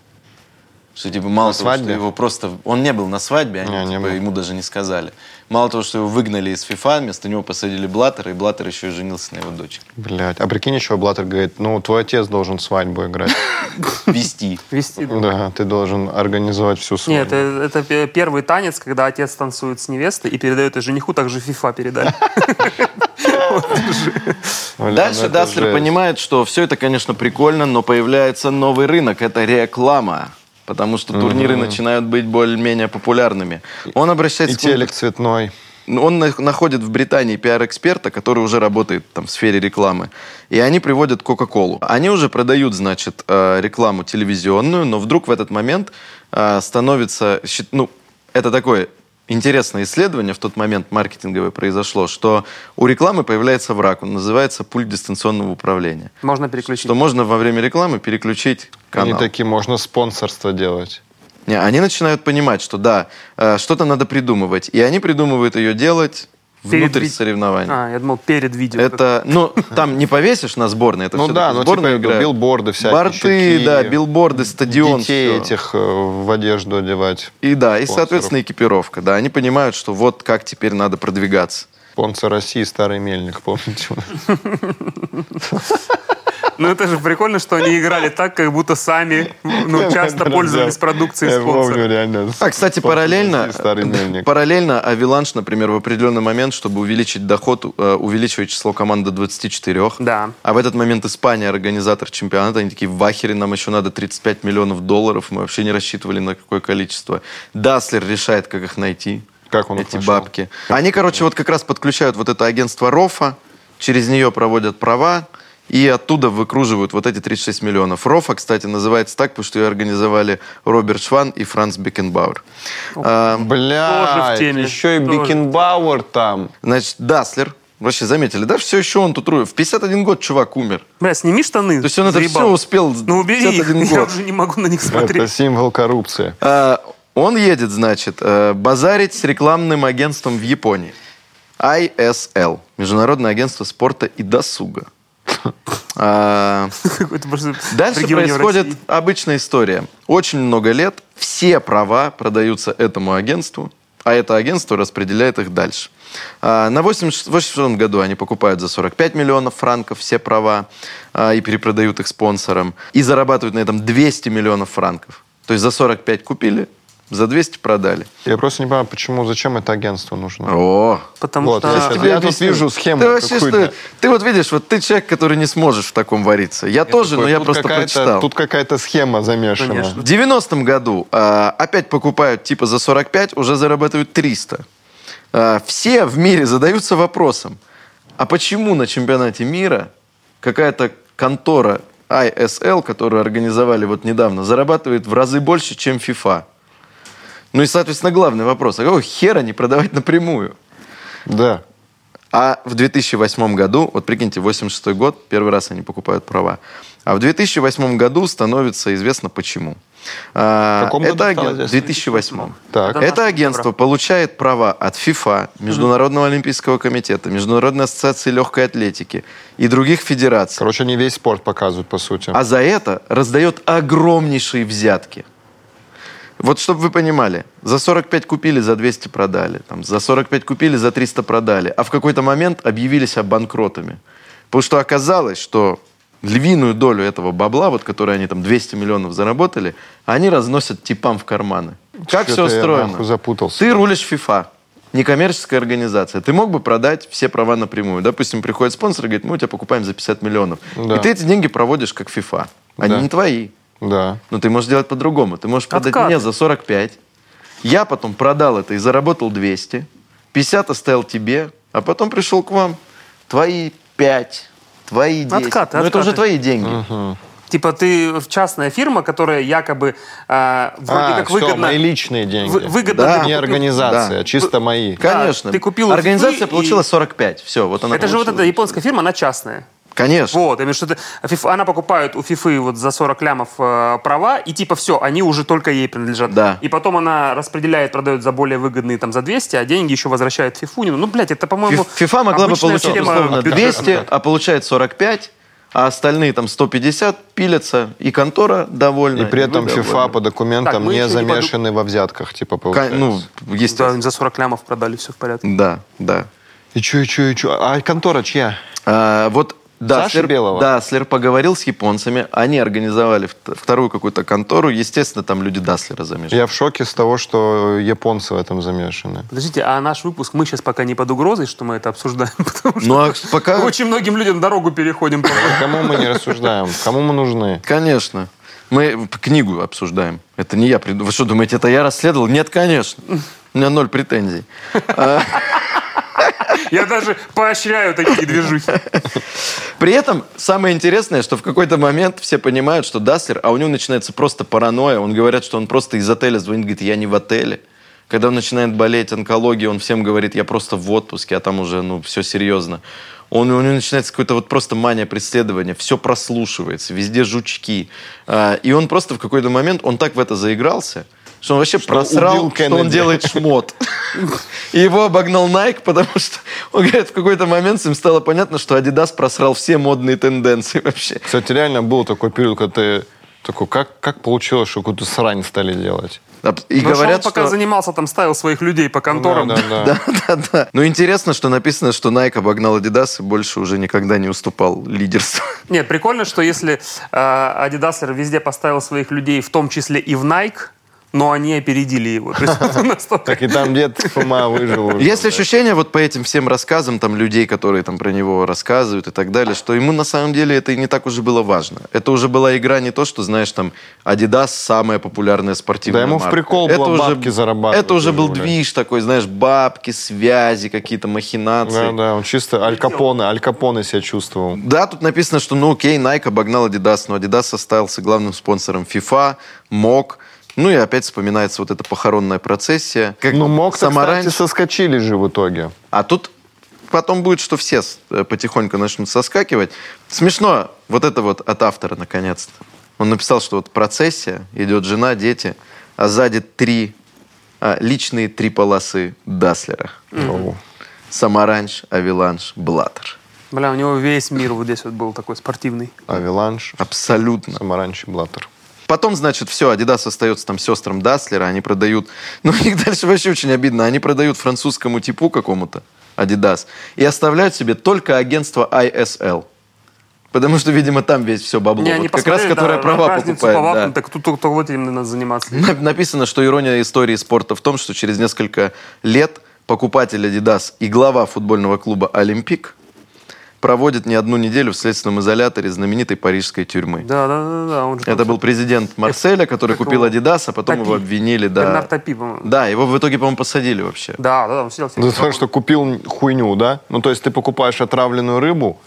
Что типа мало того, свадьбе? что его просто... Он не был на свадьбе, они Не, не типа, был. ему даже не сказали. Мало того, что его выгнали из ФИФА, вместо него посадили Блаттера, и Блаттер еще и женился на его дочке. Блять. А прикинь, еще Блаттер говорит, ну, твой отец должен свадьбу играть. [LAUGHS] Вести. Вести. да. Да, ты должен организовать всю свадьбу. Нет, это, это пе- первый танец, когда отец танцует с невестой и передает ее жениху, также FIFA передали. Дальше ну Даслер жесть. понимает, что все это, конечно, прикольно, но появляется новый рынок. Это реклама. Потому что турниры начинают быть более-менее популярными. Он обращается И телек цветной. Он на- находит в Британии пиар-эксперта, который уже работает там в сфере рекламы. И они приводят Кока-Колу. Они уже продают, значит, э, рекламу телевизионную, но вдруг в этот момент э, становится... Ну, это такое интересное исследование в тот момент маркетинговое произошло, что у рекламы появляется враг. Он называется пульт дистанционного управления. Можно переключить. Что можно во время рекламы переключить канал. Они такие, можно спонсорство делать. Не, они начинают понимать, что да, э, что-то надо придумывать. И они придумывают ее делать Перед внутрь ви- соревнований. А, я думал, перед видео. Это, ну, там не повесишь на сборной, это Ну да, ну сборная типа играет. билборды всякие. Борты, щитки, да, билборды, стадион. Детей всё. этих э, в одежду одевать. И да, и, спонсоров. соответственно, экипировка. Да, они понимают, что вот как теперь надо продвигаться. Спонсор России старый мельник, помните? Ну это же прикольно, что они играли так, как будто сами ну, часто пользовались продукцией спонсора. реально. А, кстати, параллельно, параллельно Авиланш, например, в определенный момент, чтобы увеличить доход, э, увеличивает число команд до 24. Да. А в этот момент Испания, организатор чемпионата, они такие, в ахере, нам еще надо 35 миллионов долларов, мы вообще не рассчитывали на какое количество. Даслер решает, как их найти, Как он эти нашел? бабки. Они, короче, вот как раз подключают вот это агентство РОФа, через нее проводят права, и оттуда выкруживают вот эти 36 миллионов. РОФа, кстати, называется так, потому что ее организовали Роберт Шван и Франц Бекенбауэр. А, Бля, еще и Тоже. Бикенбауэр там. Значит, Даслер, вообще заметили, да, все еще он тут рует. В 51 год чувак умер. Бля, сними штаны. То есть он это заебал. все успел Ну убери их, [LAUGHS] 51 я год. уже не могу на них Это смотреть. символ коррупции. А, Он едет, значит, э, базарить с рекламным агентством в Японии. ISL. Международное агентство спорта и досуга. [LAUGHS] А, Дальше происходит обычная история. Очень много лет все права продаются этому агентству, а это агентство распределяет их дальше. А, На 86 году они покупают за 45 миллионов франков все права а, и перепродают их спонсорам. И зарабатывают на этом 200 миллионов франков. То есть за 45 купили, за 200 продали. Я просто не понимаю, почему, зачем это агентство нужно. О, Потому Вот, что... я сейчас- тебе я тут вижу схему Ты вообще что? Ты вот видишь, вот ты человек, который не сможешь в таком вариться. Я, тоже, Такой, но я просто прочитал. Тут какая-то схема замешана. Конечно. В 90-м году а, опять покупают типа за 45, уже зарабатывают 300. А, все в мире задаются вопросом, а почему на чемпионате мира какая-то контора ISL, которую организовали вот недавно, зарабатывает в разы больше, чем FIFA? Ну и, соответственно, главный вопрос, а какого хера не продавать напрямую? Да. А в 2008 году, вот прикиньте, 86 год, первый раз они покупают права. А в 2008 году становится известно почему. А, В каком году это стало аген- известно? 2008. Так. Это агентство получает права от ФИФА, Международного олимпийского комитета, Международной ассоциации легкой атлетики и других федераций. Короче, они весь спорт показывают, по сути. А за это раздает огромнейшие взятки. Вот чтобы вы понимали, за 45 купили, за 200 продали. Там, за 45 купили, за 300 продали. А в какой-то момент объявились банкротами. Потому что оказалось, что львиную долю этого бабла, вот, который они там 200 миллионов заработали, они разносят типам в карманы. Как все устроено? запутался. Ты рулишь FIFA, некоммерческая организация. Ты мог бы продать все права напрямую. Допустим, приходит спонсор и говорит, мы у тебя покупаем за 50 миллионов. Да. И ты эти деньги проводишь как FIFA. Они Да. не твои. Да. Но ты можешь сделать по-другому. Ты можешь продать Откаты. мне за 45. Я потом продал это и заработал 200. 50 оставил тебе, а потом пришел к вам. Твои 5, твои 10. Откаты, Ну, это уже откаты. твои деньги. Типа ты частная фирма, которая якобы а, вроде А, как выгодно... мои личные деньги. вы- выгодно Да. Не организация, Да. чисто мои. Конечно. ты купил Организация получила и- 45. Все, вот она Это же вот эта японская фирма, она частная. Конечно. Вот, именно что это- FIFA она покупает у FIFA вот за 40 лямов э, права, и типа все, они уже только ей принадлежат. Да. И потом она распределяет, продает за более выгодные там за 200, а деньги еще возвращает FIFA. Ну, блядь, это, по-моему, Фи- ФИФА могла бы получить условно бюджета. 200, а получает 45, а остальные там 150 пилятся, и контора довольна. И при этом FIFA довольны. по документам Так, не еще не замешаны во взятках, типа, получается. Ну, Да, естественно. за 40 лямов продали, все в порядке. Да, да. И чё, и чё, и чё? А контора чья? А, вот Саши Даслер, Белого? Даслер поговорил с японцами, они организовали вт- вторую какую-то контору, естественно, там люди Даслера замешаны. Я в шоке с того, что японцы в этом замешаны. Подождите, а наш выпуск, мы сейчас пока не под угрозой, что мы это обсуждаем, [LAUGHS] потому что Ну, а пока... очень многим людям дорогу переходим. [LAUGHS] Кому мы не рассуждаем? Кому мы нужны? Конечно. Мы книгу обсуждаем. Это не я. Вы что, думаете, это я расследовал? Нет, конечно. У меня ноль претензий. [LAUGHS] Я даже поощряю такие движухи. При этом самое интересное, что в какой-то момент все понимают, что Даслер, а у него начинается просто паранойя. Он говорит, что он просто из отеля звонит, говорит, я не в отеле. Когда он начинает болеть онкологией, он всем говорит, я просто в отпуске, а там уже, ну, все серьезно. Он, у него начинается какое-то вот просто мания преследования, все прослушивается, везде жучки. А, и он просто в какой-то момент, он так в это заигрался, что он вообще просрал, убил что он делает шмот. И его обогнал Nike, потому что, он говорит, в какой-то момент им стало понятно, что Adidas просрал все модные тенденции вообще. Кстати, реально был такой период, когда ты такой, как, как получилось, что какую-то срань стали делать? И Ну, говорят, он пока что... занимался, там ставил своих людей по конторам. Да, да, да. [LAUGHS] Да, да, да. Но интересно, что написано, что Nike обогнал Adidas и больше уже никогда не уступал лидерству. Нет, прикольно, что если э, Adidas везде поставил своих людей, в том числе и в Nike, но они опередили его. [LAUGHS] Так и там дед Фома выжил. Есть ощущение вот по этим всем рассказам там людей, которые там про него рассказывают и так далее, что ему на самом деле это и не так уже было важно. Это уже была игра не то, что, знаешь, там Adidas самая популярная спортивная Да ему в прикол было бабки зарабатывать Это уже был движ такой, знаешь, бабки, связи, какие-то махинации. Да, да, он чисто Аль Капоне, Аль Капоне себя чувствовал. Да, тут написано, что, ну, окей, Nike обогнал Adidas, но Adidas остался главным спонсором FIFA, МОК. Ну и опять вспоминается вот эта похоронная процессия. Как Ну, мог, Самарань- кстати, соскочили же в итоге. А тут потом будет, что все э, потихоньку начнут соскакивать. Смешно, вот это вот от автора, наконец-то. Он написал, что вот процессия, идет жена, дети, а сзади три, а, личные три полосы Даслера. О. Самаранч, Авиланш, Блаттер. Бля, у него весь мир вот здесь вот был такой спортивный. Авиланш, Абсолютно. Самаранч и Блаттер. Потом, значит, все, Adidas остается там сестрам Даслера, они продают... [LAUGHS] Ну, у них дальше вообще очень обидно. Они продают французскому типу какому-то, Adidas, и оставляют себе только агентство ISL. Потому что, видимо, там весь все бабло. Не, Вот как раз, которое да, права покупает. по да. вапам, так тут только вот этим надо заниматься. На- Написано, что ирония истории спорта в том, что через несколько лет покупатель Adidas и глава футбольного клуба «Олимпик» проводит не одну неделю в следственном изоляторе знаменитой парижской тюрьмы. Да, да, да, да. Он же Это был президент Марселя, который как купил его? Adidas, а потом Топи. его обвинили. Да. Бернард Топи, по-моему. да, его в итоге, по-моему, посадили вообще. Да, да, да, он сидел. За то, что купил хуйню, да? Ну, то есть ты покупаешь отравленную рыбу,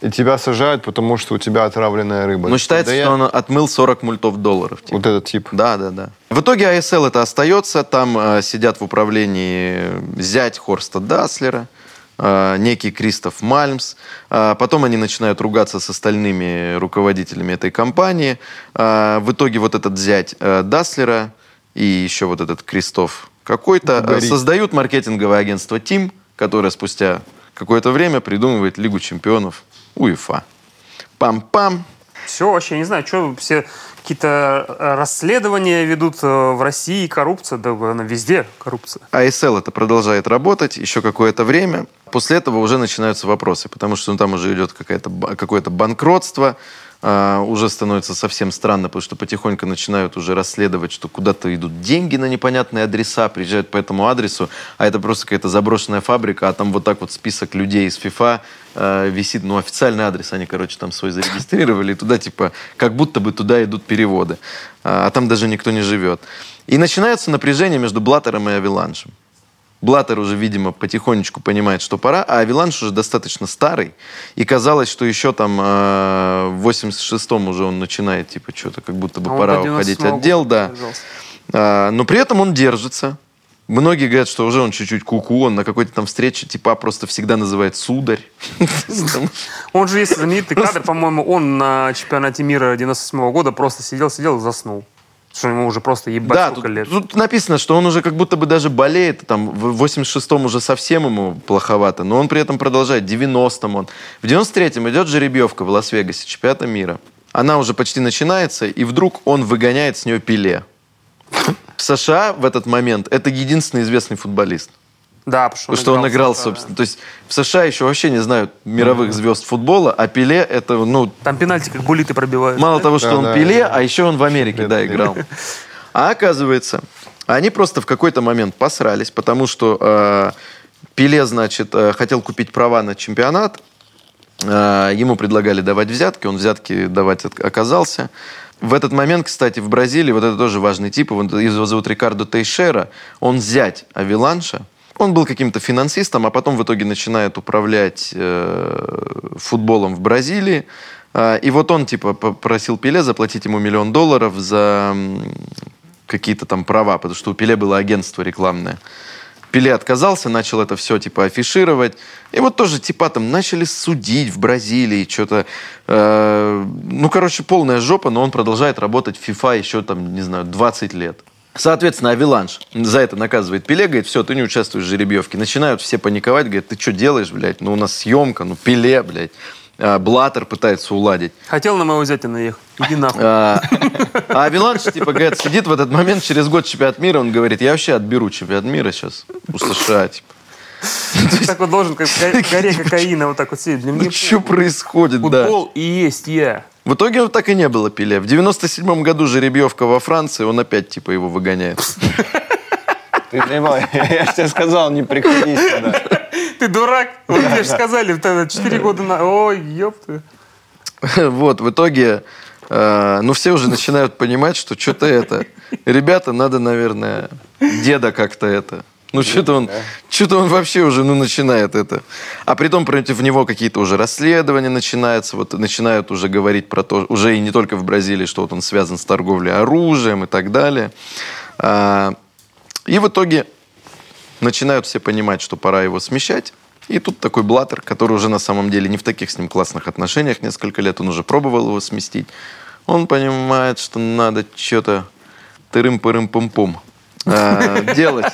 и тебя сажают, потому что у тебя отравленная рыба. Но считается, Да я- что он отмыл 40 мультов долларов. типа. Вот этот тип. Да, да, да. В итоге АСЛ это остается. Там э, сидят в управлении зять Хорста Даслера, э, некий Кристоф Мальмс. Э, потом они начинают ругаться с остальными руководителями этой компании. Э, в итоге вот этот зять э, Даслера и еще вот этот Кристоф какой-то э, создают маркетинговое агентство Тим, которое спустя какое-то время придумывает Лигу чемпионов УЕФА. Пам-пам. Все, вообще, не знаю, что все какие-то э, расследования ведут э, в России, коррупция, да она везде коррупция. ASL это продолжает работать еще какое-то время. После этого уже начинаются вопросы, потому что ну, там уже идет какое-то банкротство, а, уже становится совсем странно, потому что потихоньку начинают уже расследовать, что куда-то идут деньги на непонятные адреса, приезжают по этому адресу, а это просто какая-то заброшенная фабрика, а там вот так вот список людей из ФИФА э, висит, ну, официальный адрес, они, короче, там свой зарегистрировали, и туда, типа, как будто бы туда идут переводы, а, а там даже никто не живет. И начинается напряжение между Блаттером и Авиланшем. Блаттер уже, видимо, потихонечку понимает, что пора, а Авиланш уже достаточно старый. И казалось, что еще там э, в 86-м уже он начинает, типа, что-то как будто бы А пора уходить 97-го от дел, да. А, но при этом он держится. Многие говорят, что уже он чуть-чуть куку, он на какой-то там встрече типа просто всегда называет сударь. [LAUGHS] Он же есть знаменитый кадр, по-моему, он на чемпионате мира 97 года просто сидел-сидел и заснул. Что ему уже просто ебать Да, сколько тут, лет. тут написано, что он уже как будто бы даже болеет. Там, в 86-м уже совсем ему плоховато, но он при этом продолжает. В 90-м он. В 93-м идет жеребьевка в Лас-Вегасе, чемпионата мира. Она уже почти начинается, и вдруг он выгоняет с нее пиле. В США в этот момент это единственный известный футболист. Да, потому что он играл, да. собственно. То есть в США еще вообще не знают мировых звезд футбола, а Пеле это, ну, Там пенальти как булиты пробивают. Мало того, что Да, он да, Пеле, да. а еще он в Америке, да, играл. А оказывается, они просто в какой-то момент посрались, потому что э, Пеле, значит, э, хотел купить права на чемпионат, э, ему предлагали давать взятки, он взятки давать оказался. В этот момент, кстати, в Бразилии, вот это тоже важный тип, его его зовут Рикардо Тейшера, он зять Авиланша, он был каким-то финансистом, а потом в итоге начинает управлять э, футболом в Бразилии. А, И вот он, типа, попросил Пеле заплатить ему миллион долларов за какие-то там права, потому что у Пеле было агентство рекламное. Пеле отказался, начал это все, типа, афишировать. И вот тоже, типа, там, начали судить в Бразилии, что-то... э, ну, короче, полная жопа, но он продолжает работать в FIFA еще, там, не знаю, 20 лет. Соответственно, Авиланш за это наказывает Пеле, говорит, все, ты не участвуешь в жеребьевке. Начинают все паниковать, говорят, ты что делаешь, блядь? Ну, у нас съемка, ну, Пеле, блядь. А, Блаттер пытается уладить. Хотел на моего зятя наехать. Иди нахуй. А а Авиланш, типа, говорит, сидит в этот момент, через год чемпионат мира, он говорит, я вообще отберу чемпионат мира сейчас у США, типа. [LAUGHS] Так вот должен, как горе кокаина, вот так вот сидеть. Ну, что происходит, да. футбол и есть я. В итоге так и не было Пеле. В 97 году жеребьевка во Франции, он опять, типа, его выгоняет. Ты заебал. Я же тебе сказал, не приходи сюда. Ты дурак. Вот тебе же сказали, тогда 4 года на... Ой, ёпта. [LAUGHS] Вот, в итоге, э, ну, все уже начинают понимать, что что-то это... Ребята, надо, наверное, деда как-то это... Ну, что-то он, что-то он вообще уже, ну, начинает это. А притом против него какие-то уже расследования начинаются, вот начинают уже говорить про то, уже и не только в Бразилии, что вот он связан с торговлей оружием и так далее. А, И в итоге начинают все понимать, что пора его смещать. И тут такой Блаттер, который уже на самом деле не в таких с ним классных отношениях несколько лет, он уже пробовал его сместить. Он понимает, что надо что-то тырым-пырым-пум-пум а, делать.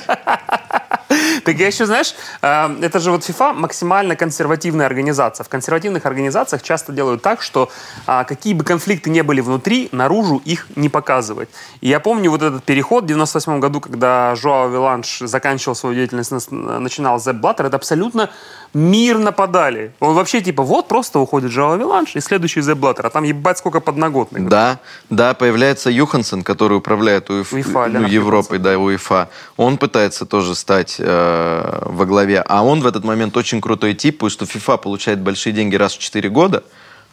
Так я еще, знаешь, э, это же вот FIFA максимально консервативная организация. В консервативных организациях часто делают так, что а, какие бы конфликты не были внутри, наружу их не показывать. И я помню вот этот переход в 98 году, когда Жоао Виланш заканчивал свою деятельность, начинал Зепп Блаттер, это абсолютно мирно подали. Он вообще типа, вот просто уходит Жоао Виланш и следующий Зепп Блаттер, а там ебать сколько подноготных. Да, да, появляется Юхансен, который управляет УЕФ- УЕФА, ну, Европой, да, УЕФА. Он пытается тоже стать э, во главе. А он в этот момент очень крутой тип, потому что ФИФА получает большие деньги раз в 4 года,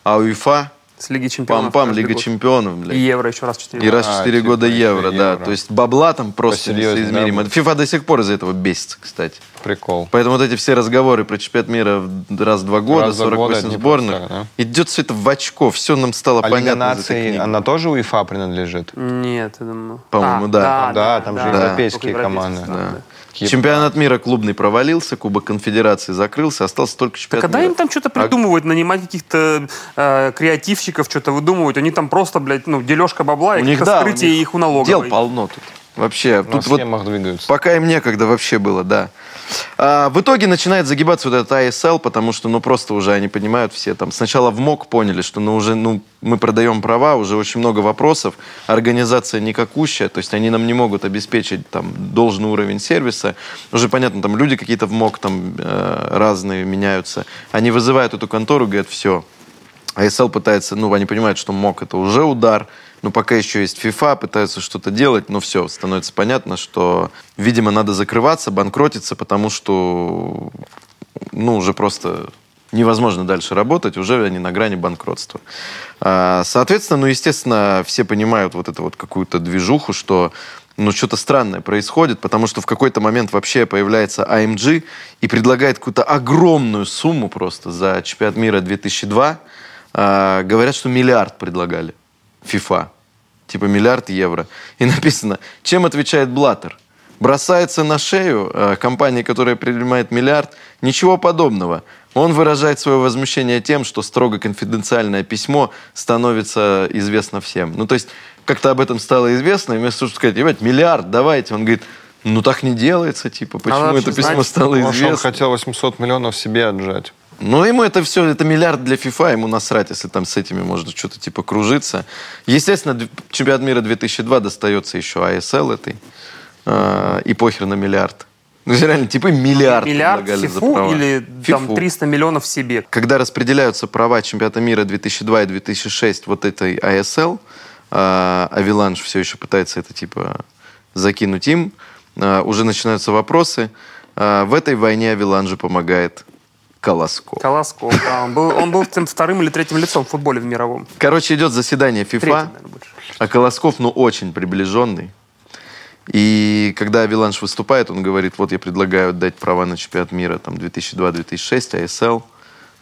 а УЕФА С Лиги Чемпионов. пам-пам, Лига год. Чемпионов, блядь. И Евро еще раз в 4 И раз в А, 4 типа года еще евро, да. евро. То есть бабла там просто несоизмеримо. да, ФИФА до сих пор из-за этого бесится, кстати. Прикол. Поэтому вот эти все разговоры про чемпионат мира раз в два года, Раз в два года 48 это не сборных, просто так, идет все это в очко, все нам стало А Лига понятно. этой наций, она тоже УЕФА принадлежит? Нет, я думаю. По-моему, да. Да, там же европейские только команды. да. Кипр. Чемпионат мира клубный провалился, Кубок конфедерации закрылся, остался только Так чемпионат когда мира. им там что-то А придумывают, нанимать каких-то э, креативщиков, что-то выдумывают, они там просто, блядь, ну, дележка бабла и у них, каких-то да, у них их у налоговой. Дел полно тут. Вообще, На тут вот двигаются. Пока им некогда вообще было, да. А, в итоге начинает загибаться вот этот ASL, потому что, ну, просто уже они понимают все там. Сначала в МОК поняли, что, ну, уже, ну, мы продаем права, уже очень много вопросов, организация никакущая, то есть они нам не могут обеспечить там должный уровень сервиса. Уже понятно, там люди какие-то в МОК там э, разные меняются. Они вызывают эту контору, говорят, все, ASL пытается, ну, они понимают, что МОК это уже удар, но пока еще есть FIFA, пытаются что-то делать, но все, становится понятно, что, видимо, надо закрываться, банкротиться, потому что, ну, уже просто невозможно дальше работать, уже они на грани банкротства. А, Соответственно, ну, естественно, все понимают вот эту вот какую-то движуху, что ну, что-то странное происходит, потому что в какой-то момент вообще появляется AMG и предлагает какую-то огромную сумму просто за чемпионат мира 2002. А, говорят, что миллиард предлагали FIFA. Типа миллиард евро. И [LAUGHS] написано, чем отвечает Блаттер? Бросается на шею э, компании, которая принимает миллиард. Ничего подобного. Он выражает свое возмущение тем, что строго конфиденциальное письмо становится известно всем. Ну, то есть, как-то об этом стало известно, и вместо того, чтобы сказать, ребят, миллиард, давайте, он говорит, ну, так не делается, типа, почему вообще это письмо знать, стало Может, он известно? хотел 800 миллионов себе отжать. Ну, ему это все, это миллиард для FIFA, ему насрать, если там с этими можно что-то типа кружиться. Естественно, чемпионат мира 2002 достается еще ASL этой, э, и похер на миллиард. Ну, реально, типа миллиард Миллиард предлагали за фифу права. или там Фифу. 300 миллионов себе. Когда распределяются права чемпионата мира 2002 и 2006 вот этой ASL, э, Авиланж все еще пытается это типа закинуть им, э, уже начинаются вопросы. Э, В этой войне Авиланжу помогает Колосков. Колосков, да. Он был, он был тем вторым или третьим лицом в футболе в мировом. Короче, идет заседание Третьим, FIFA, наверное, а Колосков, ну, очень приближенный. И когда Авиланш выступает, он говорит, вот я предлагаю дать права на чемпионат мира там 2002-2006, ASL,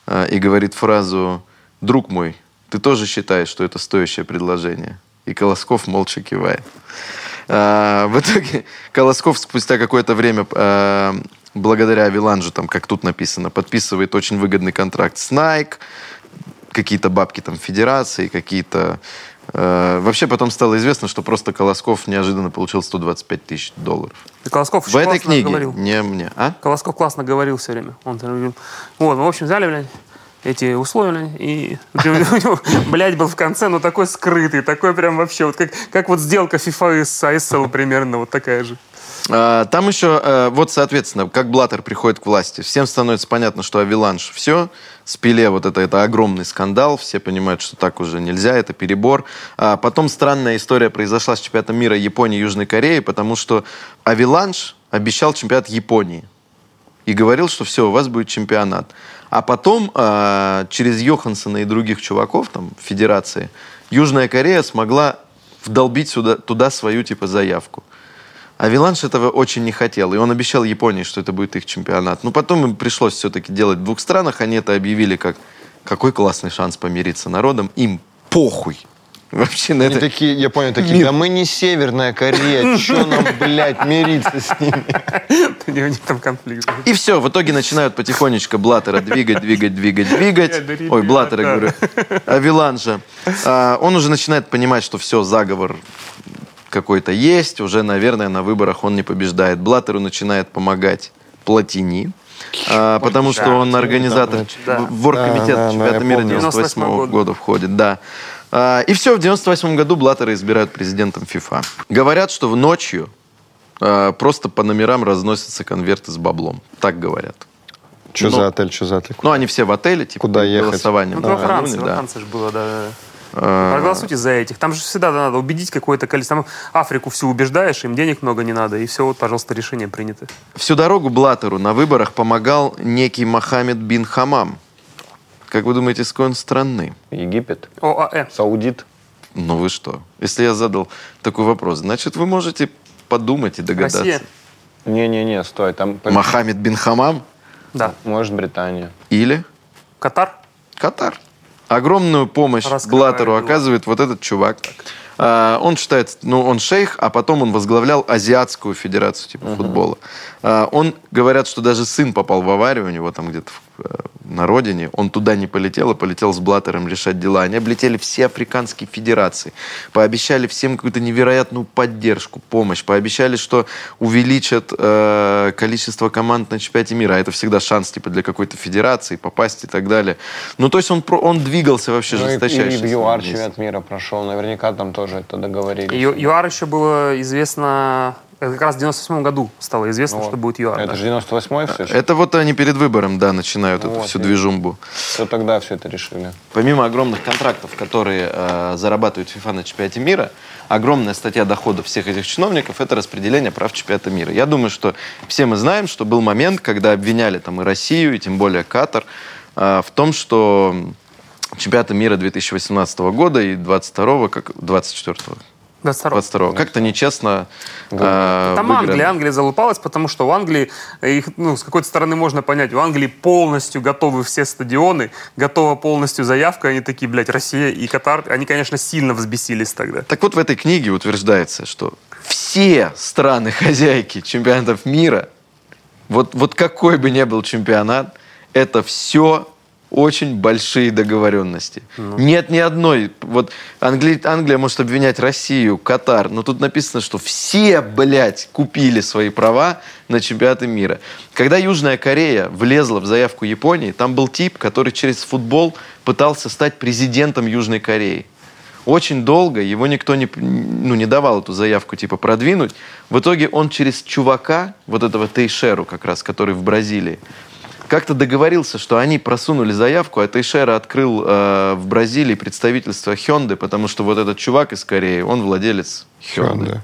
а, и говорит фразу «Друг мой, ты тоже считаешь, что это стоящее предложение?» И Колосков молча кивает. А, В итоге Колосков спустя какое-то время, а, благодаря Авиланжу, там, как тут написано, подписывает очень выгодный контракт с Nike, какие-то бабки там федерации, какие-то... э, вообще потом стало известно, что просто Колосков неожиданно получил 125 тысяч долларов. И Колосков В этой книге, говорил. не мне. А? Колосков классно говорил все время. Он говорил, вот, мы, в общем, взяли, блядь, эти условия, и [LAUGHS] у него, блядь, был в конце, ну такой скрытый, такой прям вообще, вот как, как вот сделка FIFA с ASL примерно, вот такая же. А, Там еще, э, вот, соответственно, как Блаттер приходит к власти, всем становится понятно, что Авиланш все, с вот это, это огромный скандал, все понимают, что так уже нельзя, это перебор. А потом странная история произошла с чемпионатом мира Японии и Южной Кореи, потому что Авиланш обещал чемпионат Японии и говорил, что все, у вас будет чемпионат. А потом а, через Йоханссона и других чуваков там федерации Южная Корея смогла вдолбить сюда, туда свою типа заявку. А Виланш этого очень не хотел, и он обещал Японии, что это будет их чемпионат. Но потом им пришлось все-таки делать в двух странах, они это объявили как какой классный шанс помириться народом, им похуй. [LAUGHS] Вообще на Они это... такие, я понял, [LAUGHS] такие, Мир. да мы не Северная Корея, [LAUGHS] что нам, блядь, мириться с ними? У них там конфликт. И все, в итоге начинают потихонечку Блаттера двигать, двигать, двигать, двигать. Ой. Блаттера, говорю. Авиланжа. А, Он уже начинает понимать, что все, заговор какой-то есть. Уже, наверное, на выборах он не побеждает. Блаттеру начинает помогать Платини. а, потому что он организатор Да. в оргкомитет Да, да, да, чемпионата я мира помню. 98 98 года входит, да. А, И все, в 98 году Блаттера избирают президентом ФИФА. Говорят, что в ночью а, просто по номерам разносятся конверты с баблом. Так говорят. Что Ну, за отель, что за отель? Ну, они все в отеле, типа, Куда ехать? голосованием. Ну, во Франции, во да. Франции же было, да. А, Проголосуйте за этих. Там же всегда надо убедить какое-то количество. Там Африку всю убеждаешь, им денег много не надо, и все, вот, пожалуйста, решение принято. Всю дорогу Блаттеру на выборах помогал некий Мохаммед бин Хамам. Как вы думаете, с какой он страны? Египет? ОАЭ. Саудит? Ну вы что? Если я задал такой вопрос, значит, вы можете подумать и догадаться. Россия. Не-не-не, стой, там... Мохаммед бин Хамам Да. Может, Британия. или Катар. Катар. Огромную помощь Блаттеру оказывает вот этот чувак. А, Он считается, ну, он шейх, а потом он возглавлял Азиатскую федерацию типа футбола. А, Он, говорят, что даже сын попал в аварию у него там где-то э, на родине. Он туда не полетел, а полетел с Блаттером решать дела. Они облетели все африканские федерации. Пообещали всем какую-то невероятную поддержку, помощь. Пообещали, что увеличат э, количество команд на чемпионате мира. А это всегда шанс типа для какой-то федерации попасть и так далее. Ну, то есть он, он двигался вообще Ну и, жесточайше. и в ЮАР чемпионат мира прошел. Наверняка там тоже это договорились. Ю- ЮАР еще было известно... Это как раз в 98 году стало известно, Вот. что будет ЮАР. Это да. же 98-й все же? Это вот они перед выбором, да, начинают эту Вот, всю и- движумбу. Что тогда все это решили? Помимо огромных контрактов, которые э, зарабатывает ФИФА на чемпионате мира, огромная статья доходов всех этих чиновников – это распределение прав чемпионата мира. Я думаю, что все мы знаем, что был момент, когда обвиняли там и Россию, и тем более Катар, э, в том, что чемпионата мира 2018 года и 22 как 24 22. 22 как-то нечестно э, Там выиграли. Англия, Англия залупалась, потому что у Англии, их, ну, с какой-то стороны можно понять, у Англии полностью готовы все стадионы, готова полностью заявка, они такие, блядь, Россия и Катар, они, конечно, сильно взбесились тогда. Так вот в этой книге утверждается, что все страны-хозяйки [LAUGHS] чемпионатов мира, вот, вот какой бы ни был чемпионат, это все очень большие договоренности. Нет ни одной. Вот Англи- Англия может обвинять Россию, Катар, но тут написано, что все, блядь, купили свои права на чемпионаты мира. Когда Южная Корея влезла в заявку Японии, там был тип, который через футбол пытался стать президентом Южной Кореи. Очень долго его никто не, ну, не давал эту заявку типа продвинуть. В итоге он через чувака, вот этого Тейшеру как раз, который в Бразилии, как-то договорился, что они просунули заявку, а Тейшера открыл э, в Бразилии представительство Hyundai, потому что вот этот чувак из Кореи, он владелец Hyundai.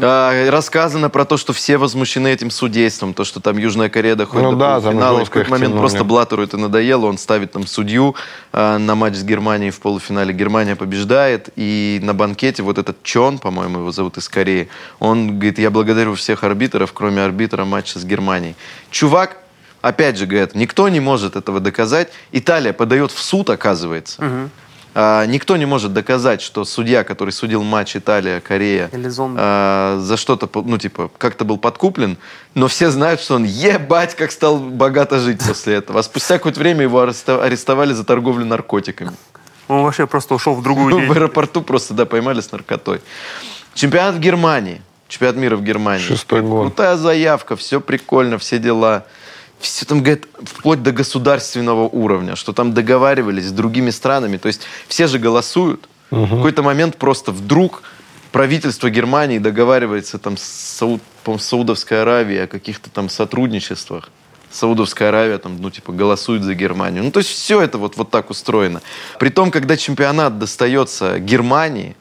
А, рассказано про то, что все возмущены этим судейством, то, что там Южная Корея доходит Ну до да, полуфинала, и в какой-то момент просто Блаттеру это надоело, он ставит там судью а, на матч с Германией в полуфинале. Германия побеждает, и на банкете вот этот Чон, по-моему, его зовут из Кореи, он говорит, я благодарю всех арбитров, кроме арбитра матча с Германией. Чувак, опять же, говорят, никто не может этого доказать. Италия подает в суд, оказывается. А, никто не может доказать, что судья, который судил матч Италия-Корея, а, за что-то, ну, типа, как-то был подкуплен, но все знают, что он ебать, как стал богато жить после [LAUGHS] этого. А спустя какое-то время его арестовали за торговлю наркотиками. Он вообще просто ушел в другую Ну, в аэропорту просто, да, поймали с наркотой. Чемпионат в Германии. Чемпионат мира в Германии. Шестой год. Крутая заявка, все прикольно, все дела. Все там, говорят, вплоть до государственного уровня, что там договаривались с другими странами. То есть все же голосуют. В какой-то момент просто вдруг правительство Германии договаривается там с Сау- по-моему, с Саудовской Аравией о каких-то там сотрудничествах. Саудовская Аравия там, ну, типа, голосует за Германию. Ну, то есть все это вот, вот так устроено. Притом, когда чемпионат достается Германии,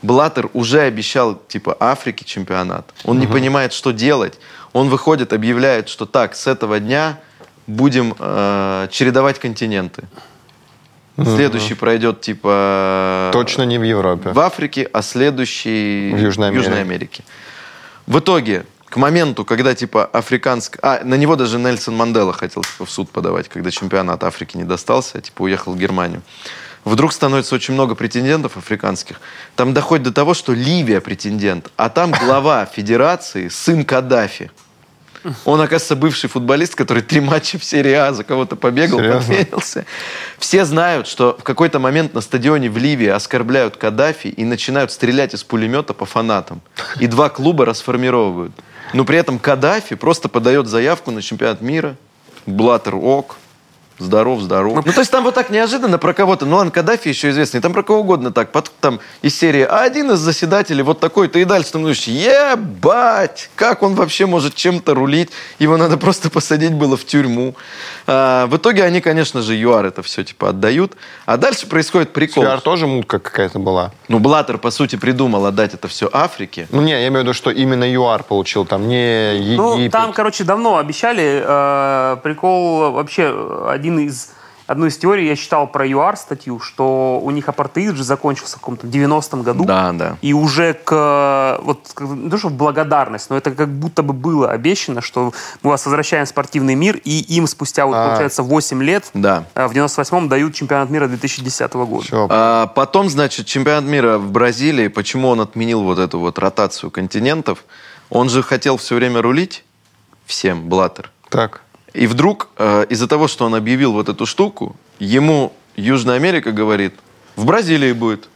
Блаттер уже обещал, типа, Африке чемпионат. Он не понимает, что делать. Он выходит, объявляет, что так, с этого дня будем э, чередовать континенты. Следующий пройдет, типа... Точно не в Европе. В Африке, а следующий В Южной Америке. Америке. В итоге, к моменту, когда типа африканск... А, на него даже Нельсон Мандела хотел типа, в суд подавать, когда чемпионат Африки не достался, типа уехал в Германию. Вдруг становится очень много претендентов африканских. Там доходит до того, что Ливия претендент, а там глава [LAUGHS] федерации, сын Каддафи. Он, оказывается, бывший футболист, который три матча в серии А за кого-то побегал, Серьезно? подменился. Все знают, что в какой-то момент на стадионе в Ливии оскорбляют Каддафи и начинают стрелять из пулемета по фанатам. И два клуба расформировывают. Но при этом Каддафи просто подает заявку на чемпионат мира. Блаттер ок. Здоров, здоров. Ну, то есть там вот так неожиданно про кого-то. Ну, ладно, Каддафи еще известный. Там про кого угодно так. Потом там из серии, а один из заседателей вот такой-то. И дальше там думаешь, ебать, как он вообще может чем-то рулить? Его надо просто посадить было в тюрьму. А, в итоге они, конечно же, ЮАР это все типа отдают. А дальше происходит прикол. ЮАР тоже мутка какая-то была. Ну, Блаттер, по сути, придумал отдать это все Африке. Ну, не, я имею в виду, что именно ЮАР получил, там не Египет. Ну, там, короче, давно обещали. э, прикол вообще э, один из одну из теорий я читал про ЮАР статью, что у них апартеид же закончился в каком-то 90-м году. Да, да. И уже к вот не то что в благодарность, но это как будто бы было обещано, что мы вас возвращаем в спортивный мир, и им спустя вот А. получается 8 лет Да. э, в 98-м дают чемпионат мира 2010 года. Все. А потом, значит, чемпионат мира в Бразилии, почему он отменил вот эту вот ротацию континентов? Он же хотел все время рулить всем, Блаттер. Так. И вдруг, э, из-за того, что он объявил вот эту штуку, ему Южная Америка говорит, в Бразилии будет.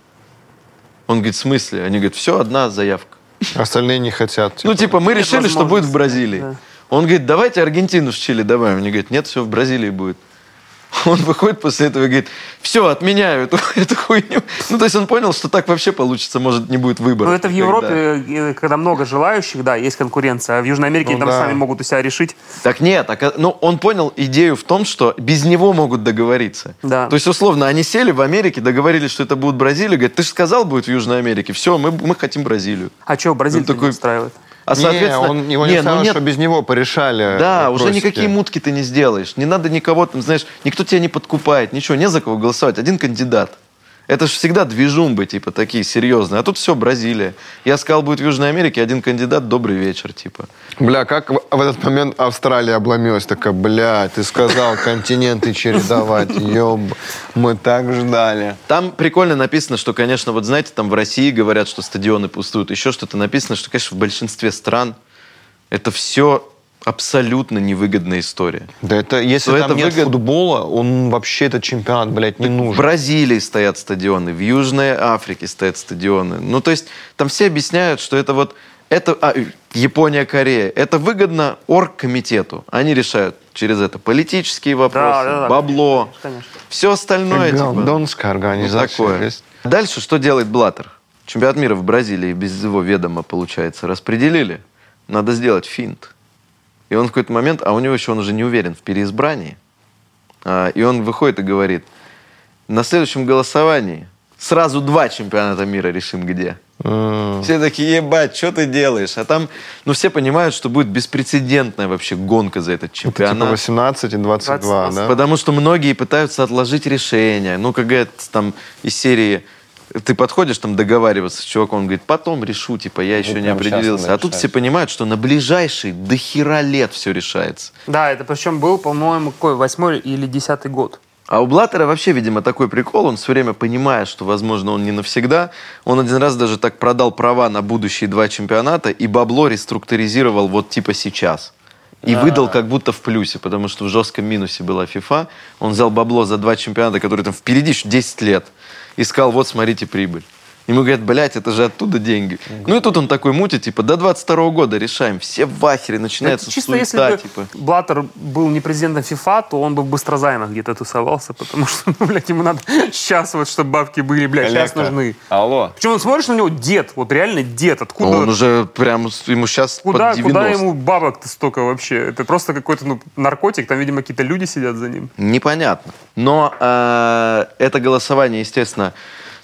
Он говорит, в смысле? Они говорят, все, одна заявка. Остальные не хотят. Ну, типа, мы Нет решили, что будет в Бразилии. да. Он говорит, давайте Аргентину с Чили добавим. Они говорят, нет, все в Бразилии будет. [LAUGHS] Он выходит после этого и говорит, все, отменяю эту, [LAUGHS] эту хуйню. Ну, то есть он понял, что так вообще получится, может, не будет выбора. Ну, это в Европе, э, когда много желающих, да, есть конкуренция. А в Южной Америке Ну, там да. сами могут у себя решить. Так нет, а, ну, он понял идею в том, что без него могут договориться. Да. То есть, условно, они сели в Америке, договорились, что это будет Бразилия, говорят, ты же сказал, будет в Южной Америке, все, мы, мы хотим Бразилию. А что, Бразилия Ну, такой- не устраивает? А, не, соответственно, он, его не, не, ну нет, что без него порешали Да, уже вопросики. никакие мутки ты не сделаешь. Не надо никого, там, знаешь, никто тебя не подкупает, ничего, не за кого голосовать. Один кандидат. Это же всегда движумбы, типа, такие серьезные. А тут все, Бразилия. Я сказал, будет в Южной Америке, один кандидат, добрый вечер, типа. Бля, как в, в этот момент Австралия обломилась? Такая, бля, ты сказал [LAUGHS] континенты чередовать. Ёб, мы так ждали. Там прикольно написано, что, конечно, вот знаете, там в России говорят, что стадионы пустуют, еще что-то написано, что, конечно, в большинстве стран это все абсолютно невыгодная история. Да это, если То там это нет выгод- футбола, он вообще этот чемпионат, блядь, не В нужен. Бразилии стоят стадионы, в Южной Африке стоят стадионы. Ну, то есть там все объясняют, что это вот это а, Япония, Корея. Это выгодно оргкомитету. Они решают через это политические вопросы, да, да, бабло, конечно. все остальное. типа. Донская Вот организация. такое. есть. Дальше что делает Блаттер? Чемпионат мира в Бразилии без его ведома, получается, распределили. Надо сделать финт. И он в какой-то момент, а у него еще он уже не уверен в переизбрании. А, и он выходит и говорит, на следующем голосовании сразу два чемпионата мира решим где. Все такие, ебать, что ты делаешь? А там, ну, все понимают, что будет беспрецедентная вообще гонка за этот Это типа чемпионат. 18 и 22, 20, да? Потому что многие пытаются отложить решение. Ну, как говорят, там из серии ты подходишь там договариваться с чуваком, он говорит, потом решу, типа, я еще не определился. А тут все понимают, что на ближайший до хера лет все решается. Да, это причем был, по-моему, какой, восьмой или десятый год. А у Блаттера вообще, видимо, такой прикол. Он все время понимает, что, возможно, он не навсегда. Он один раз даже так продал права на будущие два чемпионата и бабло реструктуризировал вот типа сейчас. И выдал как будто в плюсе, потому что в жестком минусе была FIFA. Он взял бабло за два чемпионата, которые там впереди еще 10 лет. И сказал, вот, смотрите, прибыль. Ему говорят, блядь, это же оттуда деньги. Ну и тут он такой мутит, типа, до 22 года решаем. Все в ахере, начинается Это чисто суета, если бы типа. Блаттер был не президентом ФИФА, то он бы в быстрозаймах где-то тусовался, потому что, ну, блядь, ему надо [LAUGHS] сейчас вот, чтобы бабки были, блядь, сейчас Электро. нужны. Алло. Причем он смотришь на него, дед, вот реально дед, откуда... Он уже прям, ему сейчас Куда, под 90. куда ему бабок-то столько вообще? Это просто какой-то ну, наркотик, там, видимо, какие-то люди сидят за ним. Непонятно. Но э, это голосование, естественно...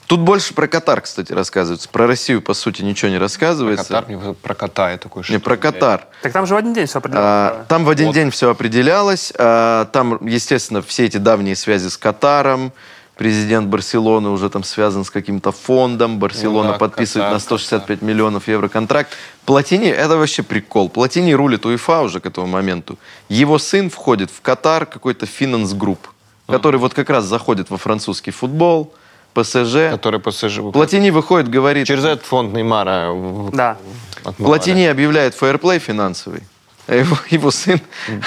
Тут больше про Катар, кстати, рассказывается. Про Россию, по сути, ничего не рассказывается. Катар, мне вот про кота я такой, Не, про? Катар. Так там же в один день все А, определялось. Там в один Вот. день все определялось. А, Там, естественно, все эти давние связи с Катаром. Президент Барселоны уже там связан с каким-то фондом. Барселона Ну да, подписывает Катар, на 165 миллионов евро контракт. Платини, это вообще прикол. Платини рулит УЕФА уже к этому моменту. Его сын входит в Катар, какой-то финанс групп, который вот как раз заходит во французский футбол, ПСЖ. Который ПСЖ... Платини выходит, говорит... Через этот фонд Неймара Да. отмывали. Платини объявляет фейерплей финансовый. А его, [LAUGHS] его сын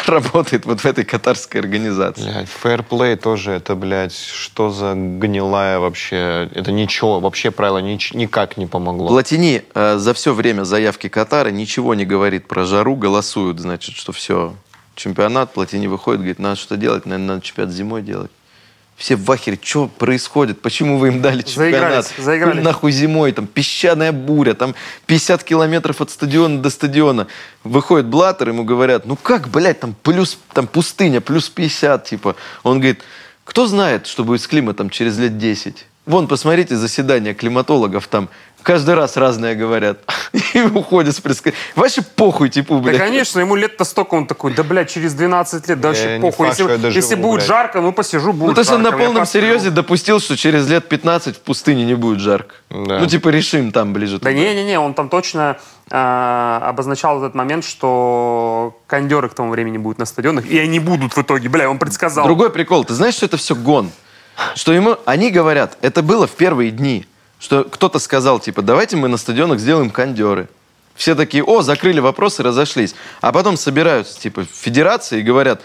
работает вот в этой катарской организации. Блядь, фэрплей тоже, это, блядь, что за гнилая вообще... Это ничего, вообще правило нич- никак не помогло. Платини э, за все время заявки Катара ничего не говорит про жару, голосуют, значит, что все, чемпионат, Платини выходит, говорит, надо что делать, наверное, надо чемпионат зимой делать. Все в ахере, что происходит, почему вы им дали чемпионат? Заигрались, заигрались. Хуй Нахуй зимой, там песчаная буря, там 50 километров от стадиона до стадиона. Выходит Блаттер, ему говорят, ну как, блядь, там плюс, там пустыня, плюс 50, типа. Он говорит, кто знает, что будет с климатом через лет 10? Вон, посмотрите заседания климатологов там. Каждый раз разное говорят. [LAUGHS] И уходят с пресс Вообще похуй, типа, Да, блядь. конечно, ему лет-то столько, он такой, да, блядь, через 12 лет, да вообще похуй. факт, Если, доживу, если будет блядь. жарко, ну посижу, будет Ну, то есть он на полном серьезе допустил, что через лет 15 в пустыне не будет жарко. Да. Ну, типа, решим там ближе. Да не-не-не, он там точно э, обозначал этот момент, что кондеры к тому времени будут на стадионах, и они будут в итоге. Бля, он предсказал. Другой прикол. Ты знаешь, что это все гон? Что ему... Они говорят, это было в первые дни, что кто-то сказал, типа, давайте мы на стадионах сделаем кондеры. Все такие, о, закрыли вопросы, разошлись. А потом собираются, типа, федерации и говорят,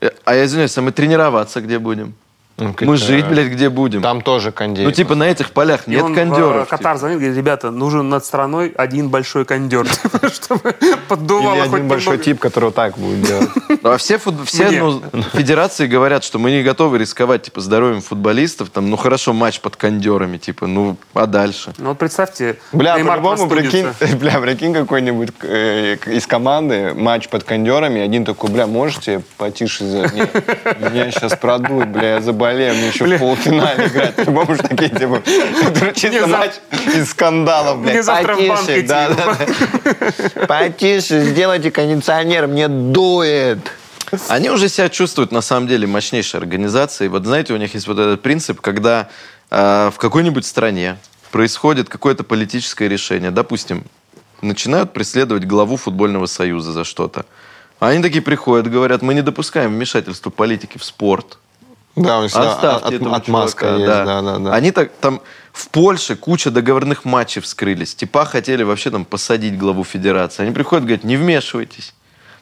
«Э, а я извиняюсь, а мы тренироваться где будем? Ну, Мы жить, блядь, где будем? Там тоже кондей. ну, типа, на этих полях И нет он кондеров. э, Катар типа. звонит, говорит, ребята, нужен над страной один большой кондер, [LAUGHS] типа, чтобы Или поддувало хоть один большой тип, который так будет делать. [LAUGHS] А все, ну, федерации говорят, что мы не готовы рисковать типа здоровьем футболистов. Там, ну хорошо, матч под кондерами, типа, ну а дальше? Ну вот представьте, Бля, по-любому, прикинь, [LAUGHS] бля, прикинь какой-нибудь э, из команды матч под кондерами, один такой, бля, можете потише за... Меня сейчас продуют, бля, я заболею, мне еще в полуфинале играть. [LAUGHS] По-любому же такие, типа, чисто Мне матч из скандалов, Мне блядь. завтра в банк Потише, идти. да, да, да. [LAUGHS] Потише, сделайте кондиционер, мне дует. Они уже себя чувствуют на самом деле мощнейшей организацией. Вот знаете, у них есть вот этот принцип, когда э, в какой-нибудь стране происходит какое-то политическое решение, допустим, начинают преследовать главу футбольного союза за что-то. Они такие приходят, говорят, мы не допускаем вмешательства политики в спорт. Да, у них Оставьте от- этого отмазка чувака, есть, да, да, да. Они так там в Польше куча договорных матчей вскрылись. Типа хотели вообще там посадить главу федерации. Они приходят, говорят, не вмешивайтесь.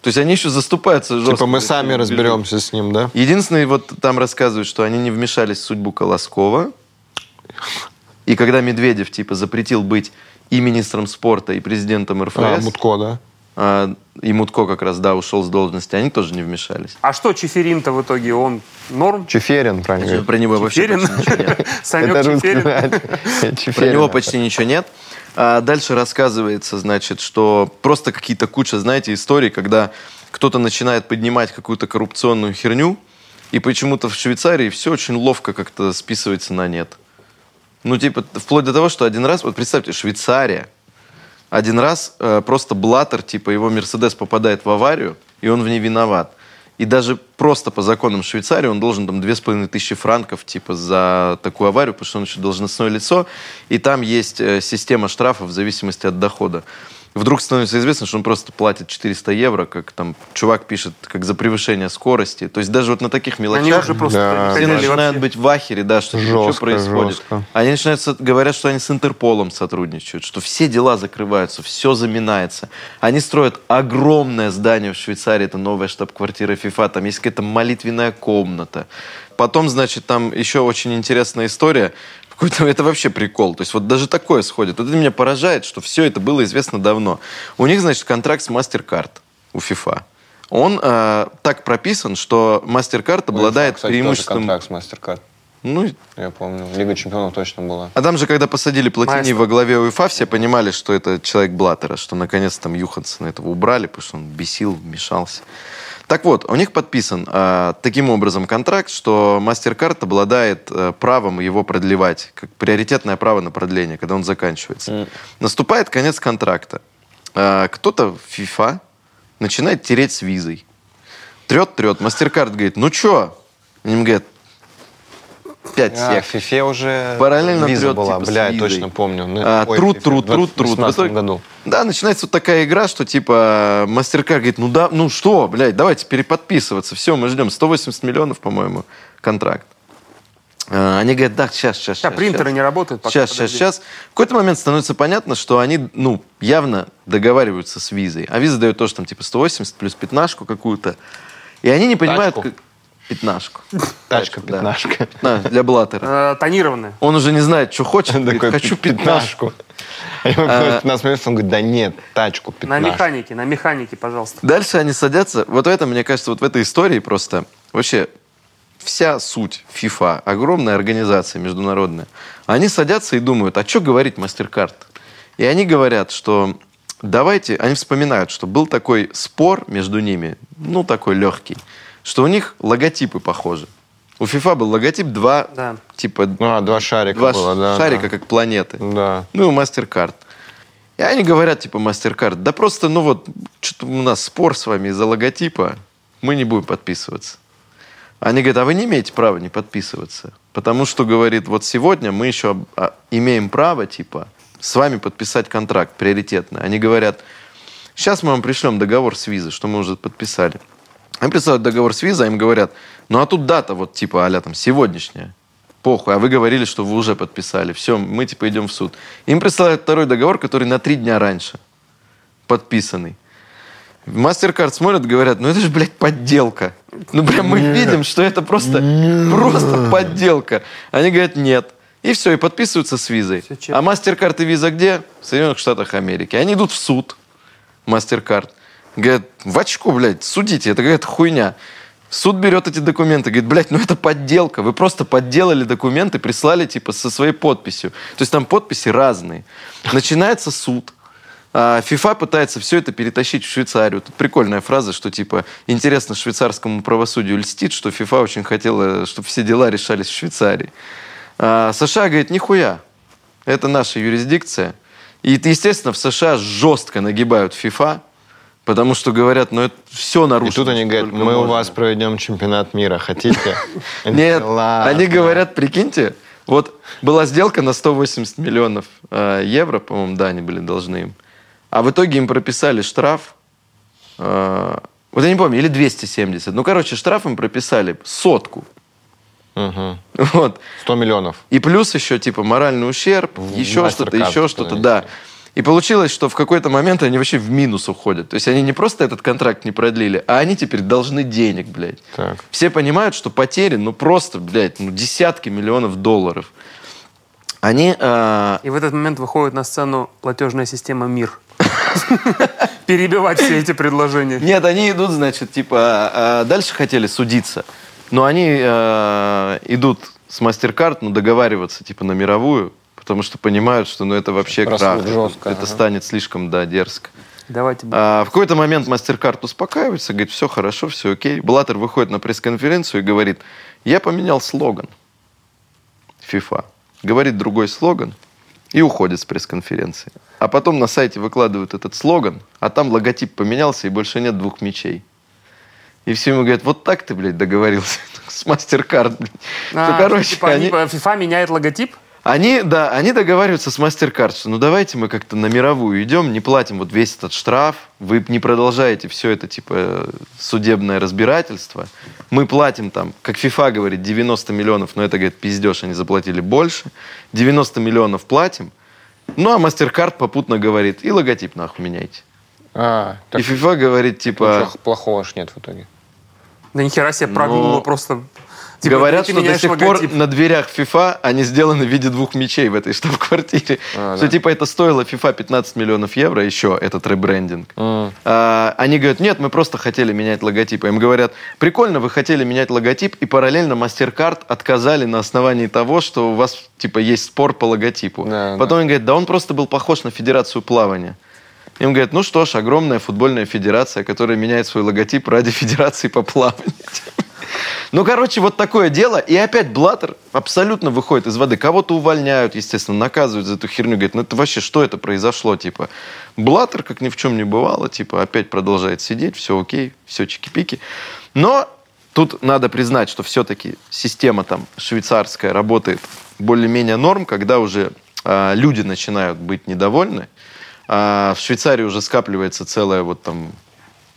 То есть они еще заступаются жестко. Типа мы сами разберемся с ним, да? Единственное, вот там рассказывают, что они не вмешались в судьбу Колоскова. И когда Медведев типа запретил быть и министром спорта, и президентом РФС, А, Мутко, да? А, и Мутко как раз, да, ушел с должности, они тоже не вмешались. А что Чеферин-то в итоге? Он норм? Чеферин, правильно говорит. Про него вообще Чеферин? почти ничего нет. [LAUGHS] Санек Чеферин? [LAUGHS] Про него почти ничего нет. А дальше рассказывается, значит, что просто какие-то куча, знаете, историй, когда кто-то начинает поднимать какую-то коррупционную херню, и почему-то в Швейцарии все очень ловко как-то списывается на нет. Ну, типа, вплоть до того, что один раз, вот представьте, Швейцария, один раз э, просто Блаттер, типа, его Мерседес попадает в аварию, и он в ней виноват. И даже просто по законам Швейцарии он должен там две с половиной тысячи франков типа за такую аварию, потому что он еще должностное лицо, и там есть э, система штрафов в зависимости от дохода. Вдруг становится известно, что он просто платит 400 евро, как там чувак пишет, как за превышение скорости. То есть даже вот на таких Они мелочах уже просто Да, все начинают вообще. быть в ахере, да, что Жестко, что происходит. жестко. Они начинают, говорят, что они с Интерполом сотрудничают, что все дела закрываются, все заминается. Они строят огромное здание в Швейцарии, это новая штаб-квартира ФИФА, там есть какая-то молитвенная комната. Потом, значит, там еще очень интересная история. Какой-то это вообще прикол. То есть вот даже такое сходит. Вот это меня поражает, что все это было известно давно. У них, значит, контракт с MasterCard у FIFA. Он э, так прописан, что MasterCard обладает Кстати, преимуществом... тоже контракт с MasterCard. Ну, Я помню. Лига чемпионов точно была. а там же, когда посадили Платини Маэстро. во главе УЕФА, все понимали, что это человек Блаттера, что наконец там Юхансона этого убрали, потому что он бесил, мешался. Так вот, у них подписан а, таким образом контракт, что MasterCard обладает э, правом его продлевать, как приоритетное право на продление, когда он заканчивается. Наступает конец контракта. А, кто-то в FIFA начинает тереть с визой. Трет, трет. MasterCard говорит, ну чё? Они говорят, пять А, сек. в FIFA уже Параллельно виза трет, была, типа, бля, я точно помню. Ну, А, ой, труд, FIFA, труд, труд, труд. В 18 итоге- году. Да, начинается вот такая игра, что типа MasterCard говорит, ну да, ну что, блядь, давайте переподписываться. Все, мы ждем. 180 миллионов, по-моему, контракт. А, Они говорят, да, сейчас, сейчас, Сейчас принтеры не работают. пока, Сейчас, сейчас, подожди. сейчас. В какой-то момент становится понятно, что они, ну, явно договариваются с визой. А виза дает тоже там типа 180 плюс пятнашку какую-то. И они не понимают... Тачку? Как... Пятнашку. Тачка, да. пятнашка. Да, для Блаттера. Э, Тонированные. Он уже не знает, что хочет. Он такой, хочу «Пи- пятнашку. А ему А, 15 минут, он говорит, да нет, тачку, На пятнашку. механике, на механике, пожалуйста. Дальше они садятся. Вот в этом, мне кажется, вот в этой истории просто вообще вся суть FIFA, огромная организация международная, они садятся и думают, а что говорить MasterCard? И они говорят, что давайте, они вспоминают, что был такой спор между ними, ну такой легкий, что у них логотипы похожи. У FIFA был логотип два, Да. типа а, два шарика два было, да. шарика, да. как планеты. Да. Ну, и MasterCard. И они говорят, типа, MasterCard, да просто, ну вот, что-то у нас спор с вами из-за логотипа, мы не будем подписываться. Они говорят, а вы не имеете права не подписываться. Потому что, говорит, вот сегодня мы еще а, имеем право, типа, с вами подписать контракт приоритетный. Они говорят, сейчас мы вам пришлем договор с визой, что мы уже подписали. Они присылают договор с визой, им говорят, ну а тут дата вот типа а там сегодняшняя. Похуй, а вы говорили, что вы уже подписали. Все, мы типа идем в суд. Им присылают второй договор, который на три дня раньше подписанный. Мастеркард смотрят, говорят, ну это же, блядь, подделка. Ну прям мы видим, что это просто, просто подделка. Они говорят, нет. И все, и подписываются с визой. Честно. А Мастеркард и виза где? В Соединенных Штатах Америки. Они идут в суд. Мастеркард. Говорят, в очко, блядь, судите, это какая-то хуйня. Суд берет эти документы, говорит, блядь, ну это подделка. Вы просто подделали документы, прислали типа со своей подписью. То есть там подписи разные. Начинается суд. ФИФА пытается все это перетащить в Швейцарию. Тут прикольная фраза, что типа интересно швейцарскому правосудию льстит, что ФИФА очень хотела, чтобы все дела решались в Швейцарии. А США говорит, нихуя, это наша юрисдикция. И, естественно, в США жестко нагибают ФИФА, потому что говорят, ну это все И нарушено. тут они говорят, сколько мы у можно». вас проведем чемпионат мира, хотите? [LAUGHS] Нет, они говорят, прикиньте, вот была сделка на 180 миллионов э, евро, по-моему, да, они были должны им. А в итоге им прописали штраф, э, вот я не помню, или 270. Ну, короче, штраф им прописали сотку. Мгм. [LAUGHS] Вот. 100 миллионов. И плюс еще, типа, моральный ущерб, еще что-то, еще что-то, что-то да. И получилось, что в какой-то момент они вообще в минус уходят. То есть они не просто этот контракт не продлили, а они теперь должны денег, блядь. Так. Все понимают, что потери, ну просто, блядь, ну десятки миллионов долларов. Они, а, И в этот момент выходит на сцену платежная система МИР. [LAUGHS] Перебивать все эти предложения. нет, они идут, значит, типа, а, дальше хотели судиться, но они а, идут с MasterCard, ну, договариваться, типа, на мировую, потому что понимают, что, ну, это вообще Просто крах. жестко, это ага. станет слишком, да, дерзко. Давайте. А, в какой-то момент MasterCard успокаивается, говорит, все хорошо, все окей. Блаттер выходит на пресс-конференцию и говорит, я поменял слоган FIFA. Говорит другой слоган и уходит с пресс-конференции. А потом на сайте выкладывают этот слоган, а там логотип поменялся и больше нет двух мечей. И все ему говорят, вот так ты, блядь, договорился [LAUGHS] с блядь». А, Ну, короче, типа, они- FIFA меняет логотип? Они, да, они договариваются с MasterCard, что ну давайте мы как-то на мировую идем, не платим вот весь этот штраф, вы не продолжаете все это типа судебное разбирательство. Мы платим там, как FIFA говорит, 90 миллионов, но это, говорит, пиздеж, они заплатили больше. 90 миллионов платим. Ну, а MasterCard попутно говорит, и логотип нахуй меняйте. А, И FIFA говорит, типа, ничего плохого ж нет в итоге. Да нихера себе прогнуло Но- просто. Типа, Говорят, что до сих логотип. пор на дверях FIFA они сделаны в виде двух мечей в этой штаб-квартире. А, что да. типа это стоило FIFA 15 миллионов евро, еще этот ребрендинг. А, они говорят, нет, мы просто хотели менять логотип. Им говорят, прикольно, вы хотели менять логотип, и параллельно MasterCard отказали на основании того, что у вас типа есть спор по логотипу. Да, Потом они говорят, да он просто был похож на Федерацию плавания. Им говорят, ну что ж, огромная футбольная федерация, которая меняет свой логотип ради Федерации по плаванию. Ну, короче, вот такое дело. И опять Блаттер абсолютно выходит из воды. Кого-то увольняют, естественно, наказывают за эту херню. Говорит, ну это вообще что это произошло? Типа, Блаттер, как ни в чем не бывало, типа, опять продолжает сидеть, все окей, все чики-пики. Но тут надо признать, что все-таки система там швейцарская работает более-менее норм, когда уже а, люди начинают быть недовольны. А в Швейцарии уже скапливается целая вот там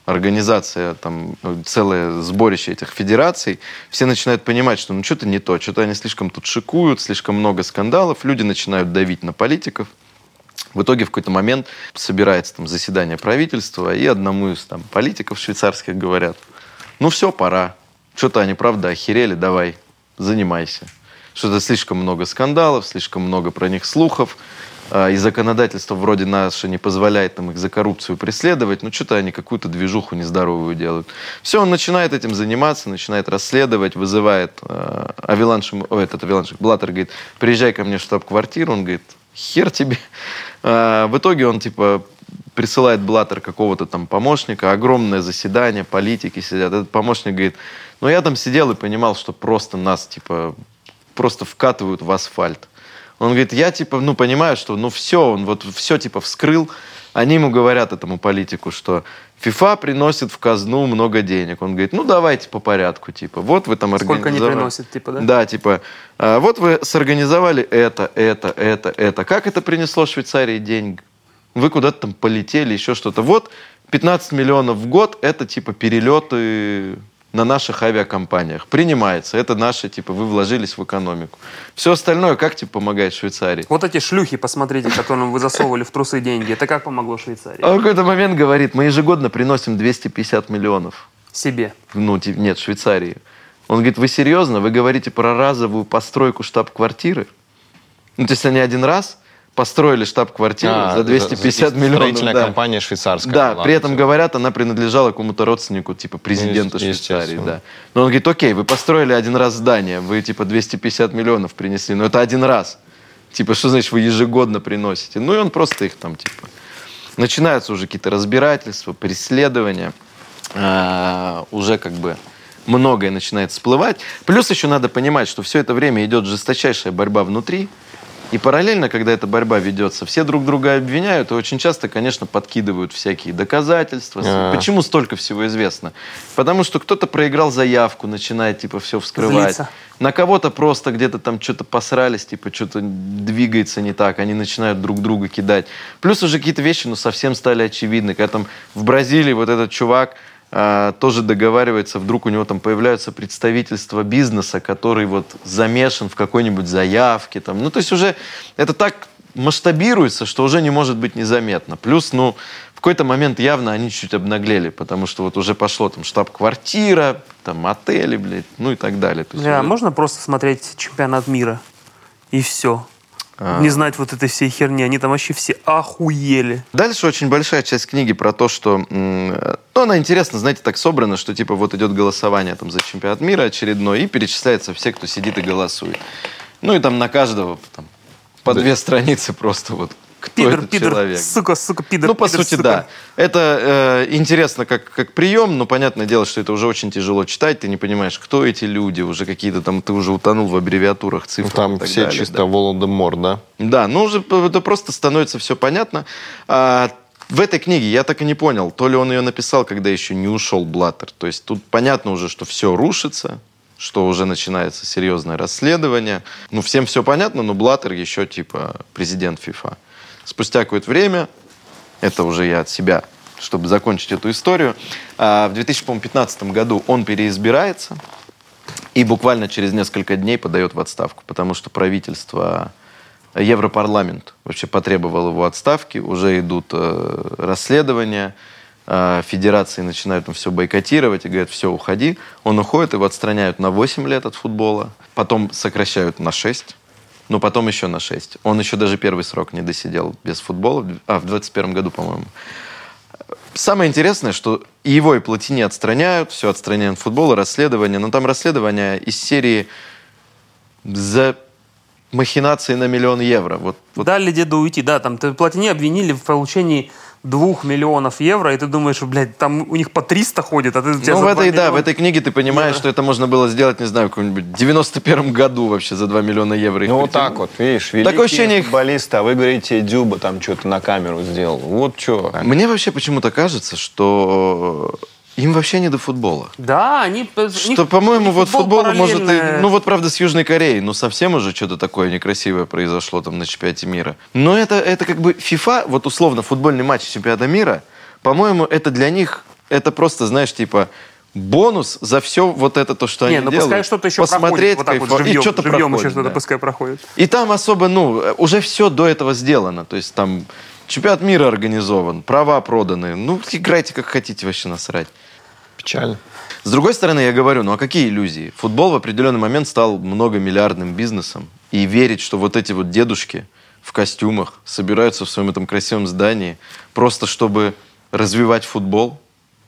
организация, там, э, целое сборище этих федераций, все начинают понимать, что ну что-то не то, что-то они слишком тут шикуют, слишком много скандалов, люди начинают давить на политиков. В итоге в какой-то момент собирается там заседание правительства, и одному из там политиков швейцарских говорят, ну все, пора. Что-то они, правда, охерели, давай, занимайся. Что-то слишком много скандалов, слишком много про них слухов, и законодательство вроде наше не позволяет нам их за коррупцию преследовать, ну что-то они какую-то движуху нездоровую делают. Все, он начинает этим заниматься, начинает расследовать, вызывает э, Авиланш, ой, этот Авиланш, Блаттер говорит, приезжай ко мне в штаб-квартиру, он говорит, хер тебе. А, в итоге он типа присылает Блаттер какого-то там помощника, огромное заседание, политики сидят. Этот помощник говорит, ну я там сидел и понимал, что просто нас типа просто вкатывают в асфальт. Он говорит, я типа, ну понимаю, что ну все, он вот все типа вскрыл. Они ему говорят этому политику, что ФИФА приносит в казну много денег. Он говорит, ну давайте по порядку, типа, вот вы там Сколько они организовали- приносят, типа, да? Да, типа, а, вот вы сорганизовали это, это, это, это. Как это принесло Швейцарии деньги? Вы куда-то там полетели, еще что-то. Вот 15 миллионов в год – это типа перелеты на наших авиакомпаниях. Принимается. Это наши, типа, вы вложились в экономику. Все остальное как типа помогает Швейцарии? Вот эти шлюхи, посмотрите, которым вы засовывали в трусы деньги, это как помогло Швейцарии? А в какой-то момент говорит, мы ежегодно приносим 250 миллионов. Себе. Ну, нет, Швейцарии. Он говорит, вы серьезно? Вы говорите про разовую постройку штаб-квартиры? Ну, то есть они один раз построили штаб-квартиру А, за 250 миллионов. Строительная да. компания швейцарская. Да, Ладно, при этом говорят, она принадлежала какому-то родственнику, типа президента Есте- Швейцарии. Да. Но он говорит, окей, вы построили один раз здание, вы типа 250 миллионов принесли, но это один раз. Типа, что значит вы ежегодно приносите? Ну и он просто их там типа... Начинаются уже какие-то разбирательства, преследования. А, уже как бы многое начинает всплывать. Плюс еще надо понимать, что все это время идет жесточайшая борьба внутри. И параллельно, когда эта борьба ведется, все друг друга обвиняют и очень часто, конечно, подкидывают всякие доказательства. А. Почему столько всего известно? Потому что кто-то проиграл заявку, начинает типа все вскрывать. Злиться. На кого-то просто где-то там что-то посрались, типа что-то двигается не так, они начинают друг друга кидать. Плюс уже какие-то вещи, ну, совсем стали очевидны. Когда там в Бразилии вот этот чувак тоже договаривается, вдруг у него там появляются представительства бизнеса, который вот замешан в какой-нибудь заявке. Там. Ну, то есть уже это так масштабируется, что уже не может быть незаметно. Плюс, ну, в какой-то момент явно они чуть обнаглели, потому что вот уже пошло там штаб-квартира, там отели, блядь, ну и так далее. То есть Бля, уже- можно просто смотреть чемпионат мира и все. А. Не знать вот этой всей херни. Они там вообще все охуели. Дальше очень большая часть книги про то, что... э, Ну, она интересно, знаете, так собрана, что типа вот идет голосование там за чемпионат мира очередной, и перечисляется все, кто сидит и голосует. Ну и там на каждого там, по две страницы просто вот Пидор, этот пидор, человек. сука, сука, пидор. Ну, по пидор, сути, сука. да. Это э, интересно как, как прием, но понятное дело, что это уже очень тяжело читать. Ты не понимаешь, кто эти люди, уже какие-то там, ты уже утонул в аббревиатурах, Ну, цифрах. и Там так все далее, чисто да. Волан-де-Мор, да? Да, ну уже это просто становится все понятно. А, в этой книге я так и не понял, то ли он ее написал, когда еще не ушел Блаттер. То есть тут понятно уже, что все рушится, что уже начинается серьезное расследование. Ну, всем все понятно, но Блаттер еще типа президент ФИФА. Спустя какое-то время, это уже я от себя, чтобы закончить эту историю, а, в 2015 году он переизбирается, и буквально через несколько дней подает в отставку, потому что правительство, Европарламент вообще потребовал его отставки, уже идут э, расследования, э, федерации начинают все бойкотировать и говорят, все, уходи. Он уходит, его отстраняют на 8 лет от футбола, потом сокращают на 6, но потом еще на 6. Он еще даже первый срок не досидел без футбола, а, в 21 году, по-моему. Самое интересное, что его, и Платини отстраняют, все отстраняют от футбола, расследование, но там расследование из серии за махинации на миллион евро. Вот, вот Дали деду уйти, да, там Платини обвинили в получении двух миллионов евро, и ты думаешь, блядь, там у них по 300 ходит, а ты Ну, в этой, да, в миллиона. этой книге ты понимаешь, евро. что это можно было сделать, не знаю, в каком-нибудь 91 году вообще за 2 миллиона евро. Ну вот так вот, видишь, великие Такое ощущение, футболисты, а вы говорите, Дюба там что-то на камеру сделал. Вот что. Мне вообще почему-то кажется, что им вообще не до футбола. Да, они... Что, по-моему, вот футбол может и... Ну вот, правда, с Южной Кореей, ну совсем уже что-то такое некрасивое произошло там на чемпионате мира. Но это, это как бы FIFA, вот условно, футбольный матч чемпионата мира, по-моему, это для них, это просто, знаешь, типа бонус за все вот это то, что Не, они ну делают. пускай что-то еще Посмотреть, проходит, вот так вот живьем, и что-то живьем проходит, еще что-то да. пускай проходит. И там особо, ну, уже все до этого сделано. То есть там чемпионат мира организован, права проданы. Ну, играйте как хотите, вообще насрать. Печально. С другой стороны, я говорю, ну а какие иллюзии? Футбол в определенный момент стал многомиллиардным бизнесом. И верить, что вот эти вот дедушки в костюмах собираются в своем этом красивом здании просто чтобы развивать футбол.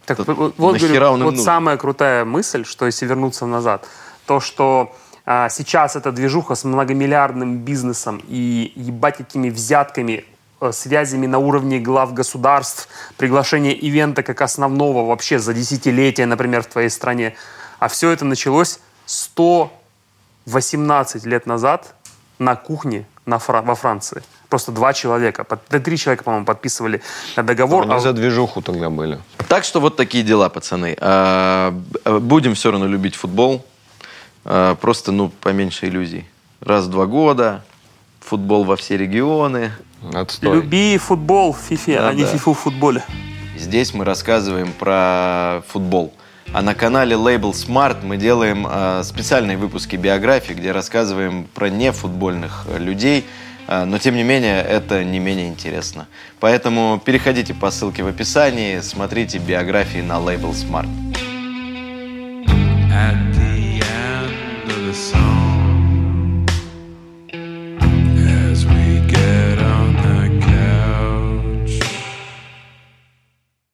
Так, Это вот, говорю, он им вот нужен? самая крутая мысль, что если вернуться назад, то, что а, сейчас эта движуха с многомиллиардным бизнесом и ебать какими взятками, связями на уровне глав государств, приглашение ивента как основного вообще за десятилетия, например, в твоей стране. А все это началось 118 лет назад на кухне на Фра- во Франции. Просто два человека, под- да три человека, по-моему, подписывали договор. Они а- за движуху тогда были. Так что вот такие дела, пацаны. А, б- будем все равно любить футбол. А, просто, ну, поменьше иллюзий. Раз в два года, футбол во все регионы. Отстой. Люби футбол в фифе, да, а не фифу в футболе. Здесь мы рассказываем про футбол. А на канале Label Smart мы делаем э, специальные выпуски биографии, где рассказываем про нефутбольных э, людей, э, но тем не менее это не менее интересно. Поэтому переходите по ссылке в описании, смотрите биографии на Label Smart. At the